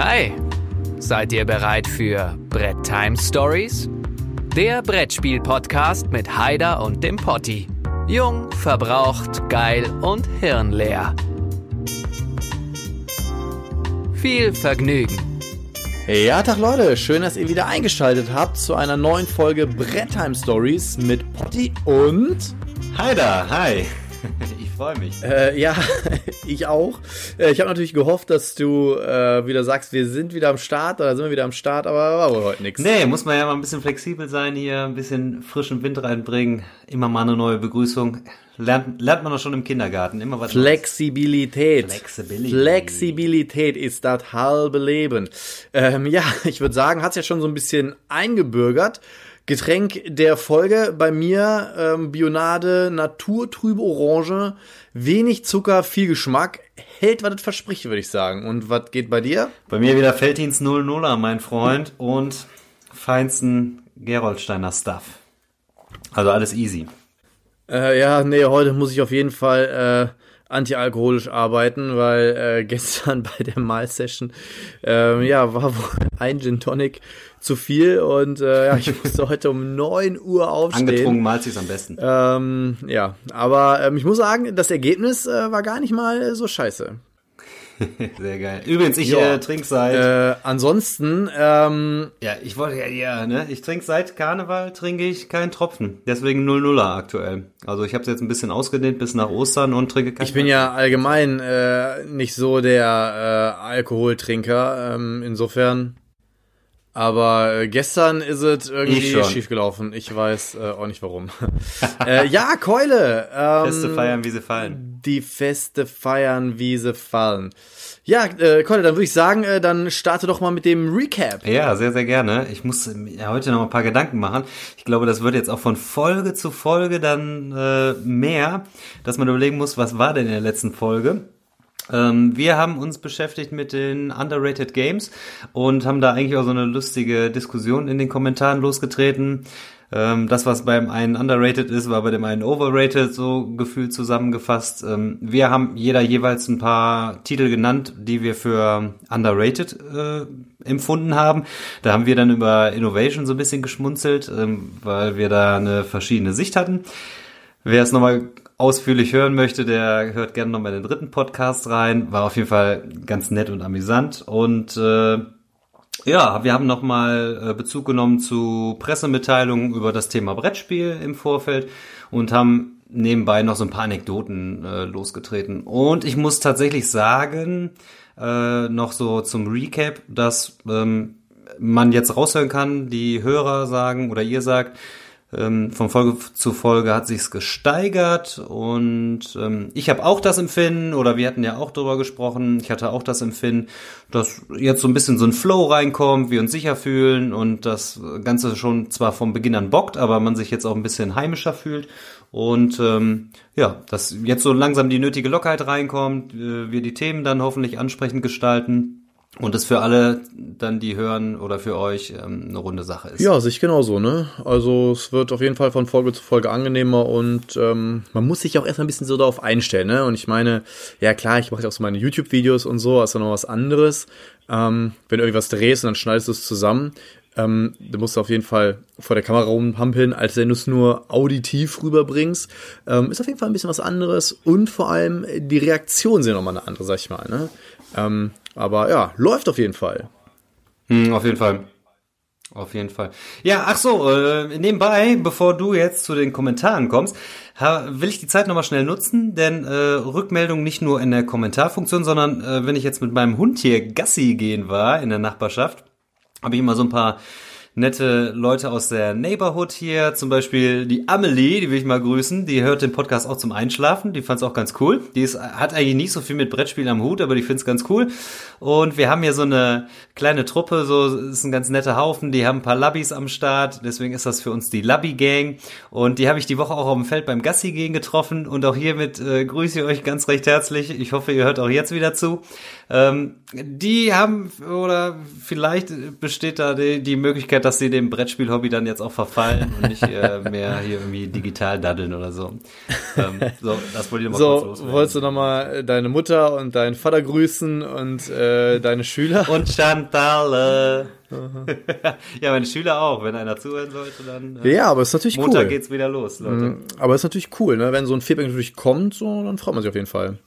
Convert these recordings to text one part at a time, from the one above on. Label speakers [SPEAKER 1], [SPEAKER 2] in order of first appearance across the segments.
[SPEAKER 1] Hi, seid ihr bereit für Brett Time Stories? Der Brettspiel-Podcast mit Haider und dem Potti. Jung, verbraucht, geil und hirnleer. Viel Vergnügen.
[SPEAKER 2] Ja, Tag Leute, schön, dass ihr wieder eingeschaltet habt zu einer neuen Folge Brett Time Stories mit Potti und
[SPEAKER 3] Haider, hi. Ich freue mich.
[SPEAKER 2] Äh, ja, ich auch. Äh, ich habe natürlich gehofft, dass du äh, wieder sagst, wir sind wieder am Start oder sind wir wieder am Start, aber war wohl heute nichts.
[SPEAKER 3] Nee, muss man ja mal ein bisschen flexibel sein hier, ein bisschen frischen Wind reinbringen, immer mal eine neue Begrüßung. Lernt, lernt man doch schon im Kindergarten, immer was
[SPEAKER 2] Flexibilität.
[SPEAKER 3] Flexibility.
[SPEAKER 2] Flexibilität ist das halbe Leben. Ähm, ja, ich würde sagen, hat's ja schon so ein bisschen eingebürgert. Getränk der Folge bei mir ähm, Bionade, naturtrübe Orange, wenig Zucker, viel Geschmack, hält, was es verspricht, würde ich sagen. Und was geht bei dir?
[SPEAKER 3] Bei mir wieder Feldins 00er, mein Freund, und feinsten Geroldsteiner Stuff. Also alles easy.
[SPEAKER 2] Äh, ja, nee, heute muss ich auf jeden Fall äh, antialkoholisch arbeiten, weil äh, gestern bei der Mal-Session ähm, ja, war wohl ein Gin Tonic zu viel und äh, ja, ich musste heute um 9 Uhr aufstehen.
[SPEAKER 3] Angetrunken malt sich's am besten.
[SPEAKER 2] Ähm, ja, aber ähm, ich muss sagen, das Ergebnis äh, war gar nicht mal so scheiße.
[SPEAKER 3] Sehr geil. Übrigens, ich
[SPEAKER 2] Ja.
[SPEAKER 3] äh, trinke seit.
[SPEAKER 2] Äh, ansonsten, ähm,
[SPEAKER 3] ja, ich wollte ja, ja, ne? Ich trinke seit Karneval trinke ich keinen Tropfen. Deswegen 00er aktuell. Also ich habe es jetzt ein bisschen ausgedehnt bis nach Ostern und trinke keinen
[SPEAKER 2] ich bin ja allgemein äh, nicht so der äh, Alkoholtrinker, ähm, insofern. Aber äh, gestern ist es irgendwie
[SPEAKER 3] schon.
[SPEAKER 2] schiefgelaufen. Ich weiß äh, auch nicht warum. äh, ja, Keule. Ähm,
[SPEAKER 3] Feste feiern, wie sie fallen.
[SPEAKER 2] Die Feste feiern, wie sie fallen. Ja, äh, Keule, dann würde ich sagen, äh, dann starte doch mal mit dem Recap.
[SPEAKER 3] Ja, sehr, sehr gerne. Ich muss mir heute noch ein paar Gedanken machen. Ich glaube, das wird jetzt auch von Folge zu Folge dann äh, mehr, dass man überlegen muss, was war denn in der letzten Folge. Ähm, wir haben uns beschäftigt mit den Underrated Games und haben da eigentlich auch so eine lustige Diskussion in den Kommentaren losgetreten. Ähm, das, was beim einen underrated ist, war bei dem einen overrated, so gefühlt zusammengefasst. Ähm, wir haben jeder jeweils ein paar Titel genannt, die wir für underrated äh, empfunden haben. Da haben wir dann über Innovation so ein bisschen geschmunzelt, ähm, weil wir da eine verschiedene Sicht hatten. Wer es nochmal ausführlich hören möchte, der hört gerne nochmal den dritten Podcast rein. War auf jeden Fall ganz nett und amüsant. Und äh, ja, wir haben nochmal äh, Bezug genommen zu Pressemitteilungen über das Thema Brettspiel im Vorfeld und haben nebenbei noch so ein paar Anekdoten äh, losgetreten. Und ich muss tatsächlich sagen, äh, noch so zum Recap, dass ähm, man jetzt raushören kann, die Hörer sagen oder ihr sagt, ähm, von Folge zu Folge hat sich's gesteigert und ähm, ich habe auch das Empfinden oder wir hatten ja auch drüber gesprochen. Ich hatte auch das Empfinden, dass jetzt so ein bisschen so ein Flow reinkommt, wir uns sicher fühlen und das Ganze schon zwar vom Beginn an bockt, aber man sich jetzt auch ein bisschen heimischer fühlt und ähm, ja, dass jetzt so langsam die nötige Lockerheit reinkommt, äh, wir die Themen dann hoffentlich ansprechend gestalten. Und es für alle dann, die hören oder für euch ähm, eine runde Sache ist.
[SPEAKER 2] Ja, sich genauso, ne? Also es wird auf jeden Fall von Folge zu Folge angenehmer und ähm, man muss sich auch erstmal ein bisschen so darauf einstellen, ne? Und ich meine, ja klar, ich mache ja auch so meine YouTube-Videos und so, ja noch was anderes. Ähm, wenn du irgendwas drehst und dann schneidest du es zusammen, ähm, du musst auf jeden Fall vor der Kamera rumhampeln, als wenn du es nur auditiv rüberbringst. Ähm, ist auf jeden Fall ein bisschen was anderes und vor allem die Reaktionen sind nochmal eine andere, sag ich mal, ne? Ähm, aber ja, läuft auf jeden Fall.
[SPEAKER 3] Hm, auf jeden Fall. Auf jeden Fall. Ja, ach so, äh, nebenbei, bevor du jetzt zu den Kommentaren kommst, will ich die Zeit nochmal schnell nutzen, denn äh, Rückmeldung nicht nur in der Kommentarfunktion, sondern äh, wenn ich jetzt mit meinem Hund hier Gassi gehen war in der Nachbarschaft, habe ich immer so ein paar nette Leute aus der Neighborhood hier, zum Beispiel die Amelie, die will ich mal grüßen, die hört den Podcast auch zum Einschlafen, die fand es auch ganz cool. Die ist, hat eigentlich nicht so viel mit Brettspielen am Hut, aber die findet es ganz cool. Und wir haben hier so eine kleine Truppe, so ist ein ganz netter Haufen, die haben ein paar Labbys am Start, deswegen ist das für uns die Labby-Gang. Und die habe ich die Woche auch auf dem Feld beim Gassi gehen getroffen und auch hiermit äh, grüße ich euch ganz recht herzlich. Ich hoffe, ihr hört auch jetzt wieder zu. Ähm, die haben, oder vielleicht besteht da die, die Möglichkeit, dass sie dem Brettspiel-Hobby dann jetzt auch verfallen und nicht äh, mehr hier irgendwie digital daddeln oder so. Ähm, so, das wollte ich nochmal
[SPEAKER 2] So,
[SPEAKER 3] kurz loswerden.
[SPEAKER 2] wolltest du nochmal deine Mutter und deinen Vater grüßen und äh, deine Schüler?
[SPEAKER 3] Und Chantal. ja, meine Schüler auch. Wenn einer zuhören sollte, dann äh,
[SPEAKER 2] ja, aber ist natürlich
[SPEAKER 3] Montag
[SPEAKER 2] cool.
[SPEAKER 3] geht's wieder los, Leute.
[SPEAKER 2] Aber ist natürlich cool, ne? Wenn so ein Feedback natürlich kommt, so, dann freut man sich auf jeden Fall.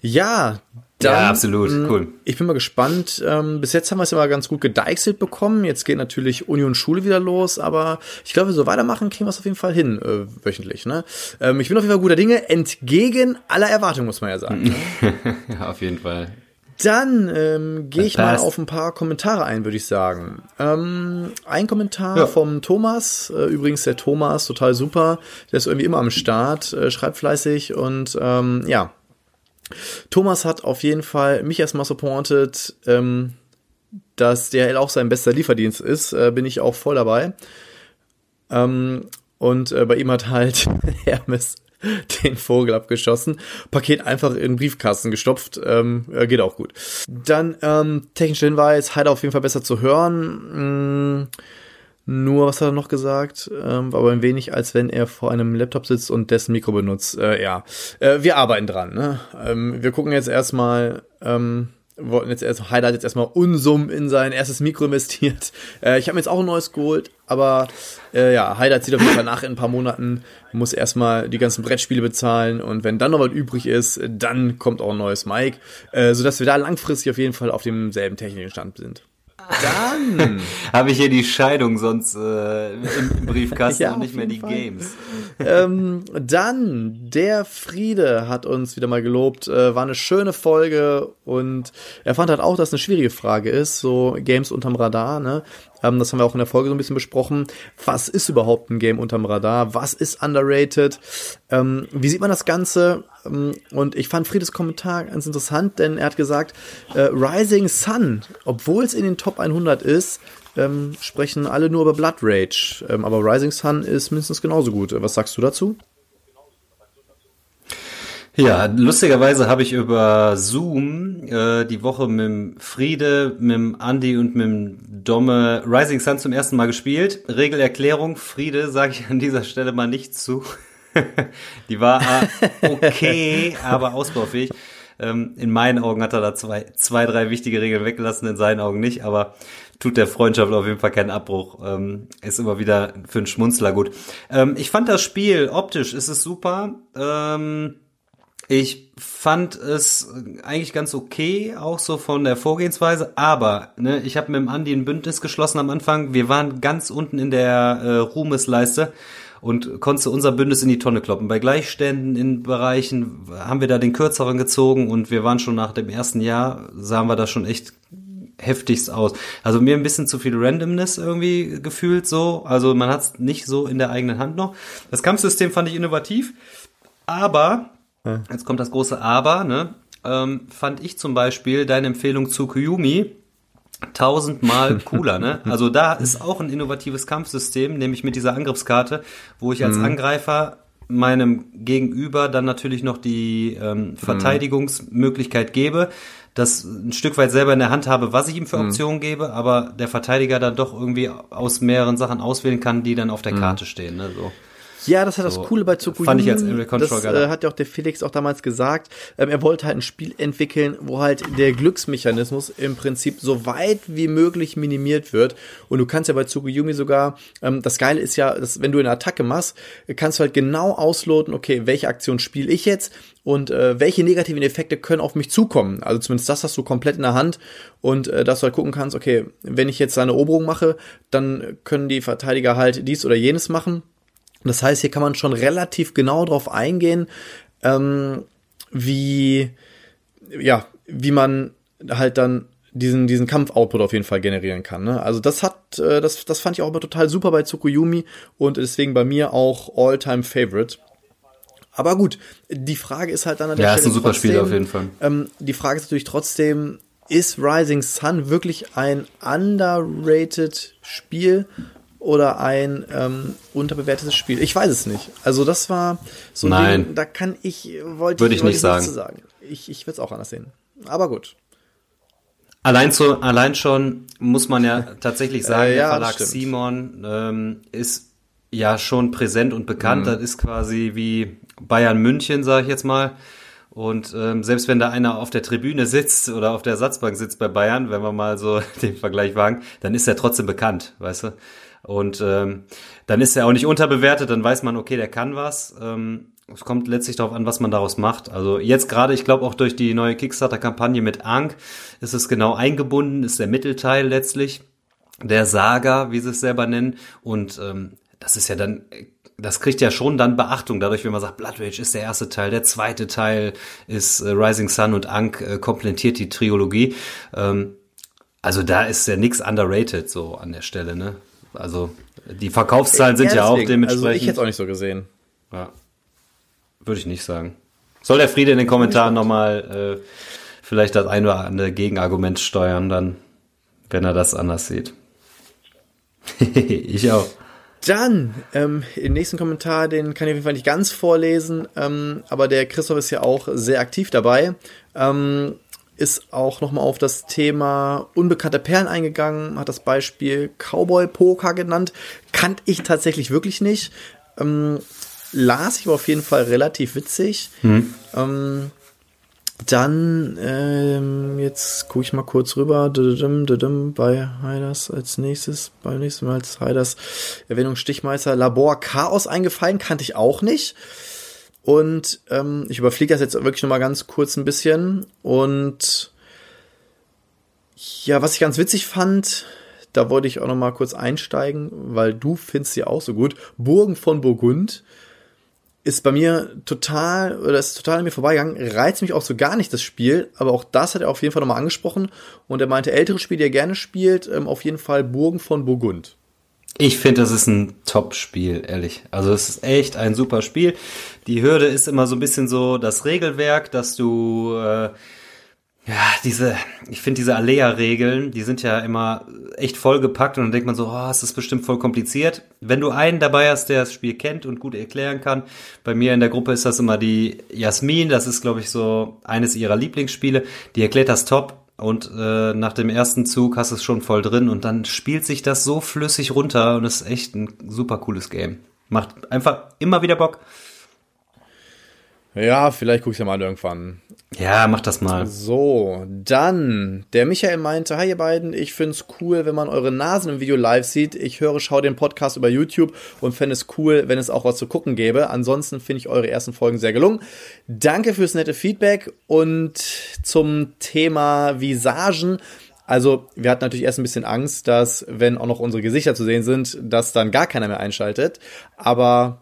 [SPEAKER 2] Ja, dann,
[SPEAKER 3] Ja, absolut,
[SPEAKER 2] mh,
[SPEAKER 3] cool.
[SPEAKER 2] Ich bin mal gespannt. Ähm, bis jetzt haben wir es ja mal ganz gut gedeichselt bekommen. Jetzt geht natürlich Uni und Schule wieder los, aber ich glaube, so weitermachen, kriegen wir es auf jeden Fall hin, äh, wöchentlich. Ne? Ähm, ich bin auf jeden Fall guter Dinge, entgegen aller Erwartungen, muss man ja sagen. ne?
[SPEAKER 3] Ja, auf jeden Fall.
[SPEAKER 2] Dann ähm, gehe ich mal auf ein paar Kommentare ein, würde ich sagen. Ähm, ein Kommentar
[SPEAKER 3] Ja.
[SPEAKER 2] vom Thomas, äh, übrigens der Thomas, total super. Der ist irgendwie immer am Start, äh, schreibt fleißig und ähm, ja. Thomas hat auf jeden Fall mich erstmal supportet, ähm, dass DHL auch sein bester Lieferdienst ist, äh, bin ich auch voll dabei. Ähm, und äh, bei ihm hat halt Hermes den Vogel abgeschossen. Paket einfach in den Briefkasten gestopft. Ähm, äh, geht auch gut. Dann ähm, technischer Hinweis, Heider auf jeden Fall besser zu hören. Mm, nur, was hat er noch gesagt? Ähm, war aber ein wenig, als wenn er vor einem Laptop sitzt und dessen Mikro benutzt. Äh, ja, äh, wir arbeiten dran. Ne? Ähm, wir gucken jetzt erstmal, ähm, wollten jetzt erst, hat jetzt erstmal Unsummen in sein erstes Mikro investiert. Äh, ich habe mir jetzt auch ein neues geholt, aber äh, ja, Heider zieht auf jeden Fall nach in ein paar Monaten, muss erstmal die ganzen Brettspiele bezahlen und wenn dann noch was übrig ist, dann kommt auch ein neues Mic, äh, sodass wir da langfristig auf jeden Fall auf demselben technischen Stand sind. Dann
[SPEAKER 3] Habe ich hier die Scheidung sonst äh, im Briefkasten
[SPEAKER 2] Ja,
[SPEAKER 3] und nicht mehr die
[SPEAKER 2] Fall.
[SPEAKER 3] Games.
[SPEAKER 2] ähm, dann, der Friede hat uns wieder mal gelobt. Äh, war eine schöne Folge und er fand halt auch, dass es eine schwierige Frage ist, so Games unterm Radar, ne? Ähm, das haben wir auch in der Folge so ein bisschen besprochen. Was ist überhaupt ein Game unterm Radar? Was ist underrated? Ähm, wie sieht man das Ganze? Ähm, und ich fand Friedes Kommentar ganz interessant, denn er hat gesagt, äh, Rising Sun, obwohl es in den Top 100 ist, ähm, sprechen alle nur über Blood Rage. Ähm, aber Rising Sun ist mindestens genauso gut. Was sagst du dazu?
[SPEAKER 3] Ja, lustigerweise habe ich über Zoom äh, die Woche mit dem Friede, mit dem Andi und mit dem Domme Rising Sun zum ersten Mal gespielt. Regelerklärung, Friede sage ich an dieser Stelle mal nicht zu. die war äh, okay, aber ausbaufähig. Ähm, in meinen Augen hat er da zwei, zwei, drei wichtige Regeln weggelassen, in seinen Augen nicht, aber tut der Freundschaft auf jeden Fall keinen Abbruch. Ähm, ist immer wieder für einen Schmunzler gut. Ähm, ich fand das Spiel, optisch ist es super. Ähm, ich fand es eigentlich ganz okay, auch so von der Vorgehensweise, aber ne, ich habe mit dem Andi ein Bündnis geschlossen am Anfang. Wir waren ganz unten in der äh, Ruhmesleiste und konnte unser Bündnis in die Tonne kloppen. Bei Gleichständen in Bereichen haben wir da den kürzeren gezogen und wir waren schon nach dem ersten Jahr, sahen wir da schon echt heftigst aus. Also mir ein bisschen zu viel Randomness irgendwie gefühlt so. Also man hat es nicht so in der eigenen Hand noch. Das Kampfsystem fand ich innovativ, aber Jetzt kommt das große Aber, ne? Ähm, fand ich zum Beispiel deine Empfehlung zu Kyumi tausendmal cooler, ne? Also da ist auch ein innovatives Kampfsystem, nämlich mit dieser Angriffskarte, wo ich als Angreifer meinem Gegenüber dann natürlich noch die ähm, Verteidigungsmöglichkeit gebe, das ein Stück weit selber in der Hand habe, was ich ihm für Optionen gebe, aber der Verteidiger dann doch irgendwie aus mehreren Sachen auswählen kann, die dann auf der Karte stehen, ne? So.
[SPEAKER 2] Ja, das hat das
[SPEAKER 3] So,
[SPEAKER 2] Coole bei Tsukuyomi.
[SPEAKER 3] fand ich als Area Control
[SPEAKER 2] Das äh, hat ja auch der Felix auch damals gesagt. Ähm, er wollte halt ein Spiel entwickeln, wo halt der Glücksmechanismus im Prinzip so weit wie möglich minimiert wird. Und du kannst ja bei Tsukuyomi sogar, ähm, das Geile ist ja, dass wenn du eine Attacke machst, kannst du halt genau ausloten, okay, welche Aktion spiele ich jetzt und äh, welche negativen Effekte können auf mich zukommen. Also zumindest das hast du komplett in der Hand und äh, dass du halt gucken kannst, okay, wenn ich jetzt eine Eroberung mache, dann können die Verteidiger halt dies oder jenes machen. Das heißt, hier kann man schon relativ genau drauf eingehen, ähm, wie, ja, wie man halt dann diesen, diesen Kampfoutput auf jeden Fall generieren kann. Ne? Also das hat, äh, das, das fand ich auch immer total super bei Tsukuyomi und deswegen bei mir auch All-Time Favorite. Aber gut, die Frage ist halt dann an der
[SPEAKER 3] Ja, ist ein super Spiel auf jeden Fall.
[SPEAKER 2] Ähm, die Frage ist natürlich trotzdem, ist Rising Sun wirklich ein underrated Spiel oder ein ähm, unterbewertetes Spiel? Ich weiß es nicht. Also das war so ein
[SPEAKER 3] Nein.
[SPEAKER 2] Ding, da kann ich, wollte
[SPEAKER 3] Würde ich
[SPEAKER 2] wollte
[SPEAKER 3] nicht sagen.
[SPEAKER 2] zu sagen. Ich, ich würde es auch anders sehen. Aber gut.
[SPEAKER 3] Allein, zu, allein schon muss man ja tatsächlich sagen,
[SPEAKER 2] Äh, ja,
[SPEAKER 3] der Verlag. Simon ähm, ist ja schon präsent und bekannt.
[SPEAKER 2] Mhm.
[SPEAKER 3] Das ist quasi wie Bayern München, sage ich jetzt mal. Und ähm, selbst wenn da einer auf der Tribüne sitzt oder auf der Ersatzbank sitzt bei Bayern, wenn wir mal so den Vergleich wagen, dann ist er trotzdem bekannt, weißt du? Und ähm, dann ist er auch nicht unterbewertet, dann weiß man, okay, der kann was. Ähm, es kommt letztlich darauf an, was man daraus macht. Also jetzt gerade, ich glaube auch durch die neue Kickstarter-Kampagne mit Ank ist es genau eingebunden, ist der Mittelteil letztlich der Saga, wie sie es selber nennen. Und ähm, das ist ja dann, das kriegt ja schon dann Beachtung, dadurch, wenn man sagt, Blood Rage ist der erste Teil, der zweite Teil ist äh, Rising Sun und Ankh äh, komplettiert die Trilogie. Ähm, also da ist ja nix underrated so an der Stelle, ne? Also die Verkaufszahlen sind ja, auch
[SPEAKER 2] deswegen.
[SPEAKER 3] dementsprechend.
[SPEAKER 2] Also ich es auch nicht so gesehen.
[SPEAKER 3] Ja. Würde ich nicht sagen. Soll der Friede in den Kommentaren nochmal äh, vielleicht das ein oder andere Gegenargument steuern, dann, wenn er das anders sieht. ich auch.
[SPEAKER 2] Dann, ähm, den nächsten Kommentar, den kann ich auf jeden Fall nicht ganz vorlesen, ähm, aber der Christoph ist ja auch sehr aktiv dabei. Ähm, ist auch nochmal auf das Thema unbekannte Perlen eingegangen, hat das Beispiel Cowboy Poker genannt. Kannte ich tatsächlich wirklich nicht. Ähm, las ich aber auf jeden Fall relativ witzig. Ähm, dann, ähm, jetzt gucke ich mal kurz rüber, Dudum, dudum, bei Heiders als nächstes, beim nächsten Mal als Heiders Erwähnung Stichmeister Labor Chaos eingefallen, kannte ich auch nicht. Und ähm, ich überfliege das jetzt wirklich nochmal ganz kurz ein bisschen. Und ja, was ich ganz witzig fand, da wollte ich auch nochmal kurz einsteigen, weil du findest sie auch so gut. Burgen von Burgund ist bei mir total, oder ist total an mir vorbeigegangen, reizt mich auch so gar nicht das Spiel, aber auch das hat er auf jeden Fall nochmal angesprochen und er meinte, ältere Spiele, die er gerne spielt, ähm, auf jeden Fall Burgen von Burgund.
[SPEAKER 3] Ich finde, das ist ein Top-Spiel, ehrlich. Also es ist echt ein super Spiel. Die Hürde ist immer so ein bisschen so das Regelwerk, dass du äh, ja diese, ich finde diese Alea-Regeln, die sind ja immer echt vollgepackt und dann denkt man so, oh, es ist bestimmt voll kompliziert. Wenn du einen dabei hast, der das Spiel kennt und gut erklären kann, bei mir in der Gruppe ist das immer die Jasmin, das ist glaube ich so eines ihrer Lieblingsspiele, die erklärt das top und äh, nach dem ersten Zug hast du es schon voll drin und dann spielt sich das so flüssig runter und ist echt ein super cooles Game. Macht einfach immer wieder Bock.
[SPEAKER 2] Ja, vielleicht guck ich ja mal irgendwann.
[SPEAKER 3] Ja, mach das mal.
[SPEAKER 2] So, dann, der Michael meinte, hi ihr beiden, ich find's cool, wenn man eure Nasen im Video live sieht. Ich höre, schau den Podcast über YouTube und fände es cool, wenn es auch was zu gucken gäbe. Ansonsten finde ich eure ersten Folgen sehr gelungen. Danke fürs nette Feedback und zum Thema Visagen. Also, wir hatten natürlich erst ein bisschen Angst, dass, wenn auch noch unsere Gesichter zu sehen sind, dass dann gar keiner mehr einschaltet. Aber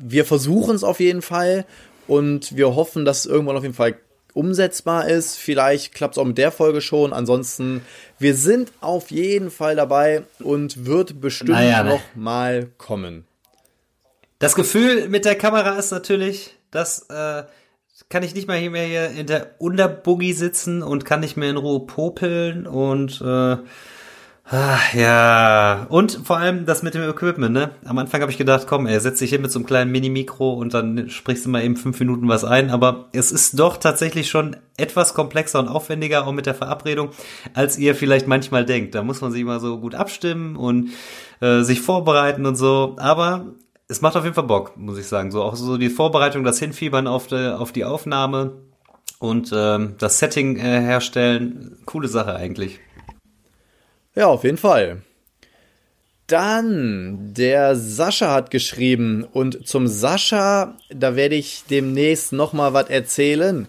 [SPEAKER 2] wir versuchen es auf jeden Fall und wir hoffen, dass es irgendwann auf jeden Fall umsetzbar ist. Vielleicht klappt es auch mit der Folge schon. Ansonsten, wir sind auf jeden Fall dabei und wird bestimmt
[SPEAKER 3] Naja, ne.
[SPEAKER 2] noch mal kommen.
[SPEAKER 3] Das Gefühl mit der Kamera ist natürlich, dass äh, kann ich nicht mal hier mehr hier in der Unterbuggy sitzen und kann nicht mehr in Ruhe popeln und äh, ah, ja und vor allem das mit dem Equipment, ne? Am Anfang habe ich gedacht, komm, er setzt sich hin mit so einem kleinen Mini-Mikro und dann sprichst du mal eben fünf Minuten was ein, aber es ist doch tatsächlich schon etwas komplexer und aufwendiger auch mit der Verabredung, als ihr vielleicht manchmal denkt. Da muss man sich mal so gut abstimmen und äh, sich vorbereiten und so, aber es macht auf jeden Fall Bock, muss ich sagen. So auch so die Vorbereitung, das Hinfiebern auf die, auf die Aufnahme und ähm, das Setting äh, herstellen. Coole Sache eigentlich.
[SPEAKER 2] Ja, auf jeden Fall. Dann, der Sascha hat geschrieben und zum Sascha, da werde ich demnächst noch mal was erzählen.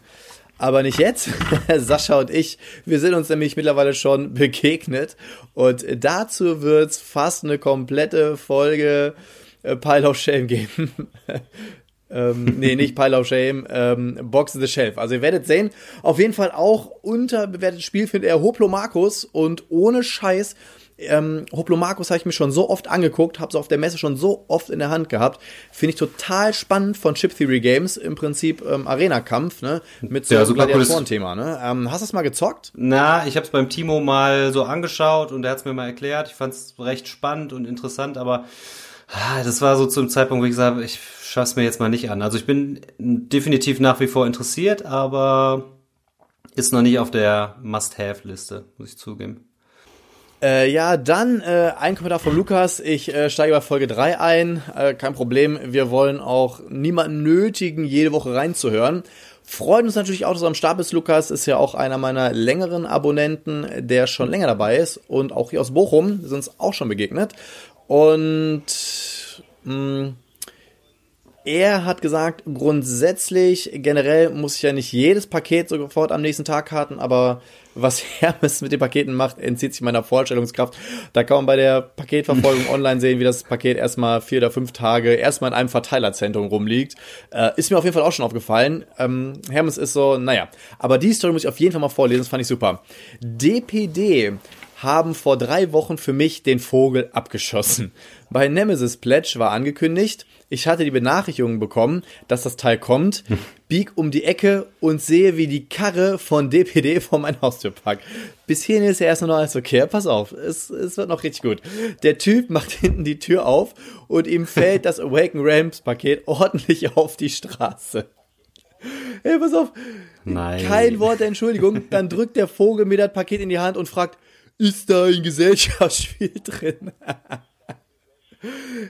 [SPEAKER 2] Aber nicht jetzt. Sascha und ich, wir sind uns nämlich mittlerweile schon begegnet und dazu wird's fast eine komplette Folge äh, Pile of Shame geben. ähm, nee, nicht Pile of Shame, ähm, Box the Shelf. Also ihr werdet sehen, auf jeden Fall auch unterbewertetes Spiel findet er Hoplomarkus und ohne Scheiß, ähm, Hoplomarkus habe ich mir schon so oft angeguckt, habe es auf der Messe schon so oft in der Hand gehabt. Finde ich total spannend von Chip Theory Games, im Prinzip ähm, Arena-Kampf, ne? Mit so
[SPEAKER 3] Ja,
[SPEAKER 2] einem
[SPEAKER 3] cooles-
[SPEAKER 2] Gladiatoren-Thema, ne? Ähm, hast du es mal gezockt?
[SPEAKER 3] Na, ich habe es beim Timo mal so angeschaut und er hat es mir mal erklärt. Ich fand es recht spannend und interessant, aber ah, das war so zum Zeitpunkt, wo ich gesagt habe, ich schaff's mir jetzt mal nicht an. Also ich bin definitiv nach wie vor interessiert, aber Ist noch nicht auf der Must-Have-Liste, muss ich zugeben.
[SPEAKER 2] Äh, ja, dann äh, ein Kommentar von Lukas. Ich äh, steige bei Folge 3 ein. Äh, kein Problem. Wir wollen auch niemanden nötigen, jede Woche reinzuhören. Freut uns natürlich auch, dass du am Start bist, Lukas. Ist ja auch einer meiner längeren Abonnenten, der schon länger dabei ist. Und auch hier aus Bochum sind uns auch schon begegnet. Und mh, mm, er hat gesagt, grundsätzlich, generell muss ich ja nicht jedes Paket sofort am nächsten Tag karten, aber was Hermes mit den Paketen macht, entzieht sich meiner Vorstellungskraft. Da kann man bei der Paketverfolgung online sehen, wie das Paket erstmal vier oder fünf Tage erstmal in einem Verteilerzentrum rumliegt. Äh, ist mir auf jeden Fall auch schon aufgefallen. Ähm, Hermes ist so, naja. Aber die Story muss ich auf jeden Fall mal vorlesen, das fand ich super. DPD haben vor drei Wochen für mich den Vogel abgeschossen. Bei Nemesis Pledge war angekündigt, ich hatte die Benachrichtigung bekommen, dass das Teil kommt, bieg um die Ecke und sehe, wie die Karre von DPD vor mein Haustür packt. Bis hierhin ist ja erstmal noch alles okay. Pass auf, es, es wird noch richtig gut. Der Typ macht hinten die Tür auf und ihm fällt das Awaken Ramps Paket ordentlich auf die Straße. Ey, pass auf. Nein. Kein Wort der Entschuldigung. Dann drückt der Vogel mir das Paket in die Hand und fragt, ist da ein Gesellschaftsspiel drin?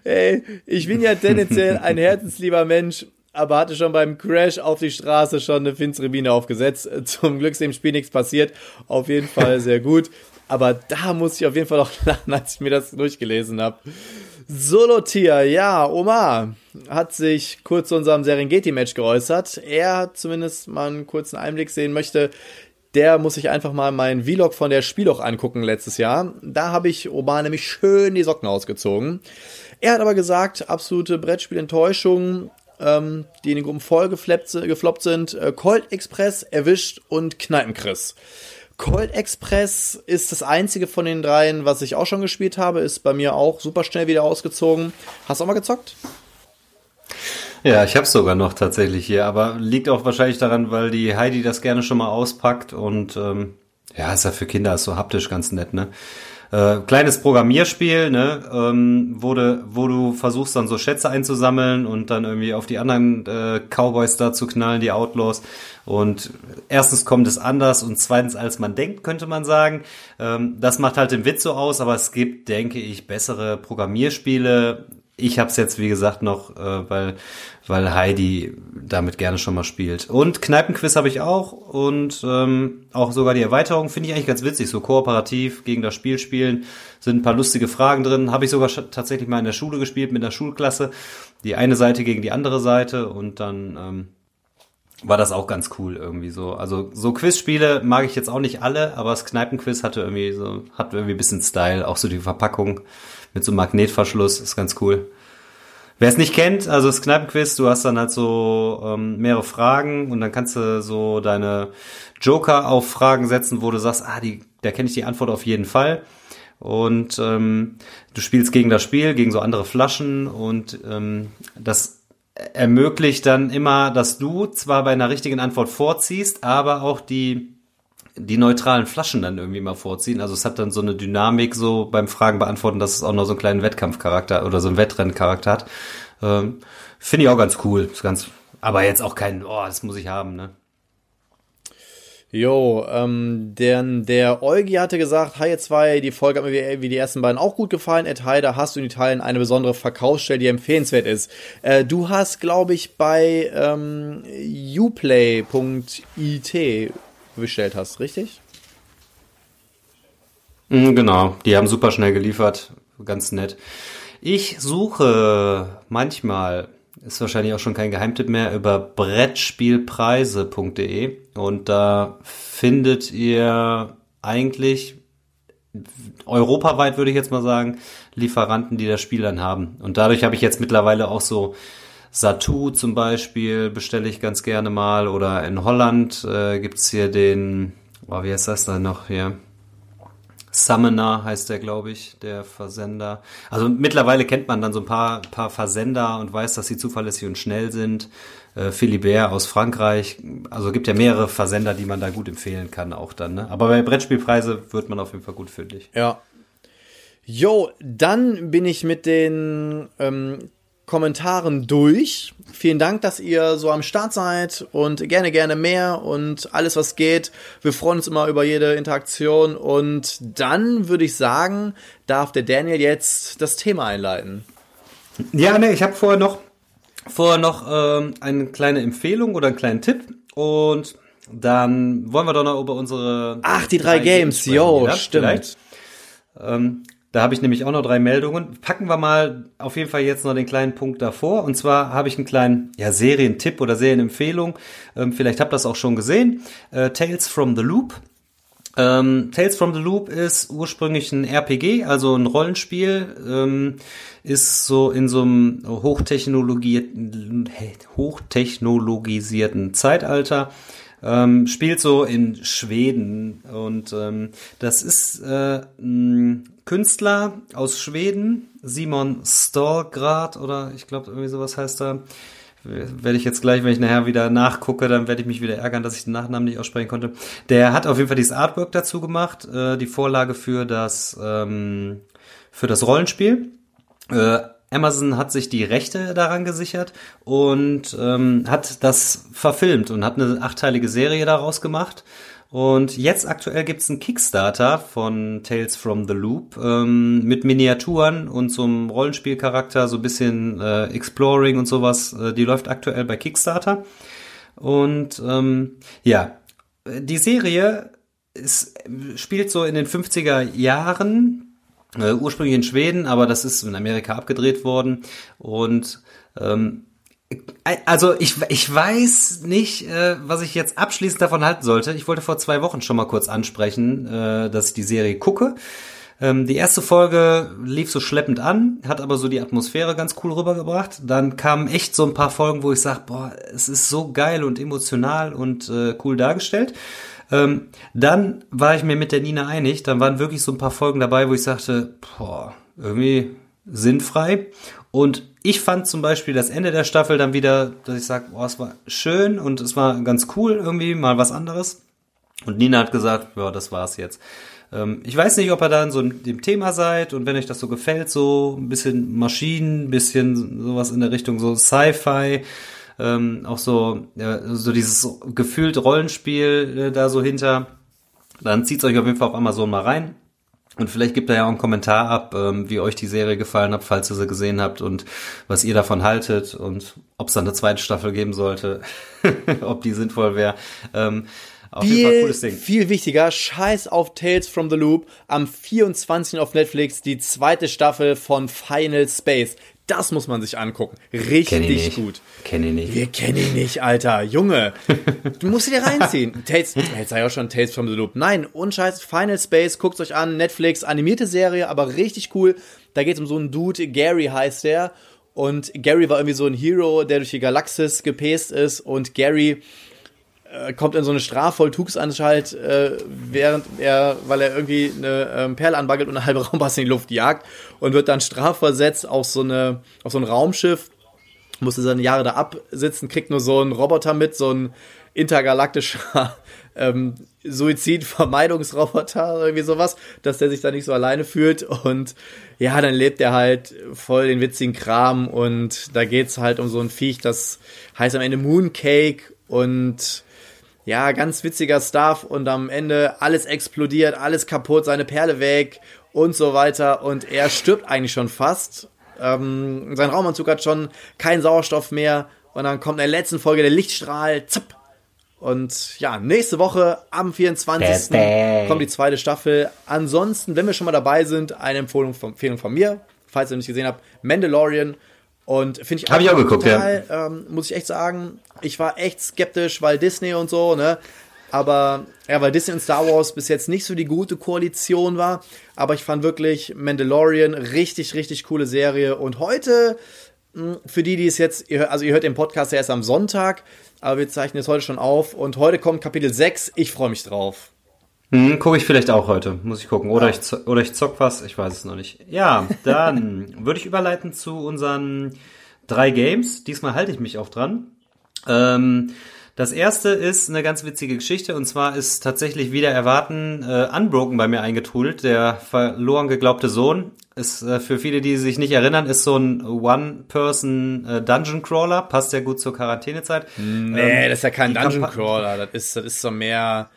[SPEAKER 2] Ey, ich bin ja tendenziell ein herzenslieber Mensch, aber hatte schon beim Crash auf die Straße schon eine finstere Biene aufgesetzt. Zum Glück ist dem Spiel nichts passiert. Auf jeden Fall sehr gut. Aber da muss ich auf jeden Fall auch lachen, als ich mir das durchgelesen habe. Solotier, ja, Omar hat sich kurz zu unserem Serengeti-Match geäußert. Er hat zumindest mal einen kurzen Einblick sehen möchte der muss sich einfach mal meinen Vlog von der Spieloch angucken letztes Jahr. Da habe ich Oban nämlich schön die Socken ausgezogen. Er hat aber gesagt, absolute Brettspielenttäuschung, ähm, die in den Gruppen voll gefloppt sind. Äh, Colt Express erwischt und Kneipenchris. Colt Express ist das einzige von den dreien, was ich auch schon gespielt habe. Ist bei mir auch super schnell wieder ausgezogen. Hast du auch mal gezockt?
[SPEAKER 3] Ja, ich habe sogar noch tatsächlich hier, aber liegt auch wahrscheinlich daran, weil die Heidi das gerne schon mal auspackt und ähm, ja, ist ja für Kinder so haptisch ganz nett, ne? Äh, kleines Programmierspiel, ne, ähm, wo, du, wo du versuchst dann so Schätze einzusammeln und dann irgendwie auf die anderen äh, Cowboys da zu knallen, die Outlaws. Und erstens kommt es anders und zweitens als man denkt, könnte man sagen. Ähm, das macht halt den Witz so aus, aber es gibt, denke ich, bessere Programmierspiele, ich habe es jetzt, wie gesagt, noch, äh, weil, weil Heidi damit gerne schon mal spielt. Und Kneipenquiz habe ich auch und ähm, auch sogar die Erweiterung finde ich eigentlich ganz witzig. So kooperativ gegen das Spiel spielen, sind ein paar lustige Fragen drin. Habe ich sogar tatsächlich mal in der Schule gespielt mit der Schulklasse. Die eine Seite gegen die andere Seite und dann ähm, war das auch ganz cool irgendwie so. Also so Quizspiele mag ich jetzt auch nicht alle, aber das Kneipenquiz hatte irgendwie so, hat irgendwie ein bisschen Style, auch so die Verpackung mit so Magnetverschluss, ist ganz cool. Wer es nicht kennt, also das Kneipenquiz, du hast dann halt so ähm, mehrere Fragen und dann kannst du so deine Joker auf Fragen setzen, wo du sagst, ah, die, da kenne ich die Antwort auf jeden Fall. Und ähm, du spielst gegen das Spiel, gegen so andere Flaschen und ähm, das ermöglicht dann immer, dass du zwar bei einer richtigen Antwort vorziehst, aber auch die die neutralen Flaschen dann irgendwie mal vorziehen. Also es hat dann so eine Dynamik so beim Fragen beantworten, dass es auch noch so einen kleinen Wettkampfcharakter oder so einen Wettrenncharakter hat. Ähm, Finde ich auch ganz cool. Ist ganz, aber jetzt auch kein, oh, das muss ich haben, ne?
[SPEAKER 2] Jo, ähm, denn der Eugi hatte gesagt, Haie 2, die Folge hat mir wie, die ersten beiden auch gut gefallen. Ed Heider, hast du in Italien eine besondere Verkaufsstelle, die empfehlenswert ist? Äh, du hast, glaube ich, bei ähm, uplay.it bestellt hast, richtig?
[SPEAKER 3] Mhm, genau, die haben super schnell geliefert, ganz nett. Ich suche manchmal, ist wahrscheinlich auch schon kein Geheimtipp mehr, über Brettspielpreise.de und da findet ihr eigentlich europaweit, würde ich jetzt mal sagen, Lieferanten, die das Spiel dann haben. Und dadurch habe ich jetzt mittlerweile auch so Satu zum Beispiel bestelle ich ganz gerne mal. Oder in Holland äh, es hier den, oh, wie heißt das da noch hier? Summoner heißt der, glaube ich, der Versender. Also mittlerweile kennt man dann so ein paar, paar Versender und weiß, dass sie zuverlässig und schnell sind. Äh, Philibert aus Frankreich. Also gibt ja mehrere Versender, die man da gut empfehlen kann auch dann. Ne? Aber bei Brettspielpreise wird man auf jeden Fall gut fündig.
[SPEAKER 2] Ja. Jo, dann bin ich mit den ähm, Kommentaren durch. Vielen Dank, dass ihr so am Start seid und gerne, gerne mehr und alles, was geht. Wir freuen uns immer über jede Interaktion und dann würde ich sagen, darf der Daniel jetzt das Thema einleiten.
[SPEAKER 3] Ja, ne, ich habe vorher noch, vorher noch ähm, eine kleine Empfehlung oder einen kleinen Tipp und dann wollen wir doch noch über unsere.
[SPEAKER 2] Ach, die drei, drei Games, Games jo, stimmt.
[SPEAKER 3] Ähm, da habe ich nämlich auch noch drei Meldungen. Packen wir mal auf jeden Fall jetzt noch den kleinen Punkt davor. Und zwar habe ich einen kleinen ja, Serientipp oder Serienempfehlung. Ähm, vielleicht habt ihr das auch schon gesehen. Äh, Tales from the Loop. Ähm, Tales from the Loop ist ursprünglich ein RPG, also ein Rollenspiel, ähm, ist so in so einem hochtechnologisierten Zeitalter ähm, spielt so in Schweden und ähm, das ist äh, ein Künstler aus Schweden, Simon Stålgrad oder ich glaube irgendwie sowas heißt er. Werde ich jetzt gleich, wenn ich nachher wieder nachgucke, dann werde ich mich wieder ärgern, dass ich den Nachnamen nicht aussprechen konnte. Der hat auf jeden Fall dieses Artwork dazu gemacht, äh, die Vorlage für das ähm, für das Rollenspiel. Äh, Amazon hat sich die Rechte daran gesichert und ähm, hat das verfilmt und hat eine achteilige Serie daraus gemacht. Und jetzt aktuell gibt's einen Kickstarter von Tales from the Loop ähm, mit Miniaturen und so einem Rollenspielcharakter, so ein bisschen äh, Exploring und sowas. Äh, die läuft aktuell bei Kickstarter. Und ähm, ja, die Serie ist, spielt so in den 50er Jahren äh, ursprünglich in Schweden, aber das ist in Amerika abgedreht worden. Und ähm, also ich, ich weiß nicht, äh, was ich jetzt abschließend davon halten sollte. Ich wollte vor zwei Wochen schon mal kurz ansprechen, äh, dass ich die Serie gucke. Ähm, die erste Folge lief so schleppend an, hat aber so die Atmosphäre ganz cool rübergebracht. Dann kamen echt so ein paar Folgen, wo ich sage, boah, es ist so geil und emotional und äh, cool dargestellt. Ähm, dann war ich mir mit der Nina einig. Dann waren wirklich so ein paar Folgen dabei, wo ich sagte, boah, irgendwie sinnfrei. Und ich fand zum Beispiel das Ende der Staffel dann wieder, dass ich sage, boah, es war schön und es war ganz cool irgendwie, mal was anderes. Und Nina hat gesagt, ja, das war's jetzt. Ähm, ich weiß nicht, ob ihr da in so dem Thema seid und wenn euch das so gefällt, so ein bisschen Maschinen, ein bisschen sowas in der Richtung so Sci-Fi, ähm, auch so, ja, so dieses gefühlt Rollenspiel äh, da so hinter, dann zieht's euch auf jeden Fall auf Amazon mal rein. Und vielleicht gibt er ja auch einen Kommentar ab, ähm, wie euch die Serie gefallen hat, falls ihr sie gesehen habt und was ihr davon haltet und ob es dann eine zweite Staffel geben sollte, ob die sinnvoll wäre. Ähm,
[SPEAKER 2] auf viel, jeden Fall cooles Ding. Viel wichtiger, scheiß auf Tales from the Loop. Am 24. auf Netflix die zweite Staffel von Final Space. Das muss man sich angucken. Richtig gut.
[SPEAKER 3] Kenn ich nicht.
[SPEAKER 2] Wir kennen ihn nicht, Alter. Junge. Du musst ihn dir reinziehen. Tales, jetzt sei ja auch schon Tales from the Loop. Nein, unscheiß. Final Space, guckt euch an. Netflix, animierte Serie, aber richtig cool. Da geht es um so einen Dude, Gary heißt der. Und Gary war irgendwie so ein Hero, der durch die Galaxis gepäst ist. Und Gary äh, kommt in so eine Strafvollzugsanstalt, äh, während er, weil er irgendwie eine ähm, Perle anbaggelt und eine halbe Raumpass in die Luft jagt und wird dann strafversetzt auf so eine, auf so ein Raumschiff, musste seine Jahre da absitzen, kriegt nur so einen Roboter mit, so ein intergalaktischer ähm, Suizidvermeidungsroboter irgendwie sowas, dass der sich da nicht so alleine fühlt und ja, dann lebt er halt voll den witzigen Kram und da geht's halt um so ein Viech, das heißt am Ende Mooncake und ja, ganz witziger Stuff und am Ende alles explodiert, alles kaputt, seine Perle weg und so weiter und er stirbt eigentlich schon fast. Ähm, sein Raumanzug hat schon keinen Sauerstoff mehr und dann kommt in der letzten Folge der Lichtstrahl, zapp. Und ja, nächste Woche am 24. kommt die zweite Staffel. Ansonsten, wenn wir schon mal dabei sind, eine Empfehlung von, Empfehlung von mir, falls ihr nicht gesehen habt, Mandalorian und finde ich,
[SPEAKER 3] Hab ich auch geguckt, total,
[SPEAKER 2] ja. ähm, muss ich echt sagen, ich war echt skeptisch, weil Disney und so, ne? Aber ja, weil Disney und Star Wars bis jetzt nicht so die gute Koalition war. Aber ich fand wirklich Mandalorian richtig, richtig coole Serie. Und heute, hm, für die, die es jetzt, also ihr hört den Podcast ja erst am Sonntag, aber wir zeichnen es heute schon auf. Und heute kommt Kapitel 6. Ich freue mich drauf.
[SPEAKER 3] Hm, gucke ich vielleicht auch heute, muss ich gucken. Oder, ja. ich, oder ich zock was, ich weiß es noch nicht. Ja, dann würde ich überleiten zu unseren drei Games. Diesmal halte ich mich auch dran. Ähm, Das erste ist eine ganz witzige Geschichte und zwar ist tatsächlich wieder erwarten äh, Unbroken bei mir eingetrudelt. Der verloren geglaubte Sohn ist äh, für viele, die sich nicht erinnern, ist so ein One-Person äh, Dungeon Crawler. Passt ja gut zur Quarantänezeit.
[SPEAKER 2] Nee, ähm, das ist ja kein Dungeon Crawler. Das ist, das ist so mehr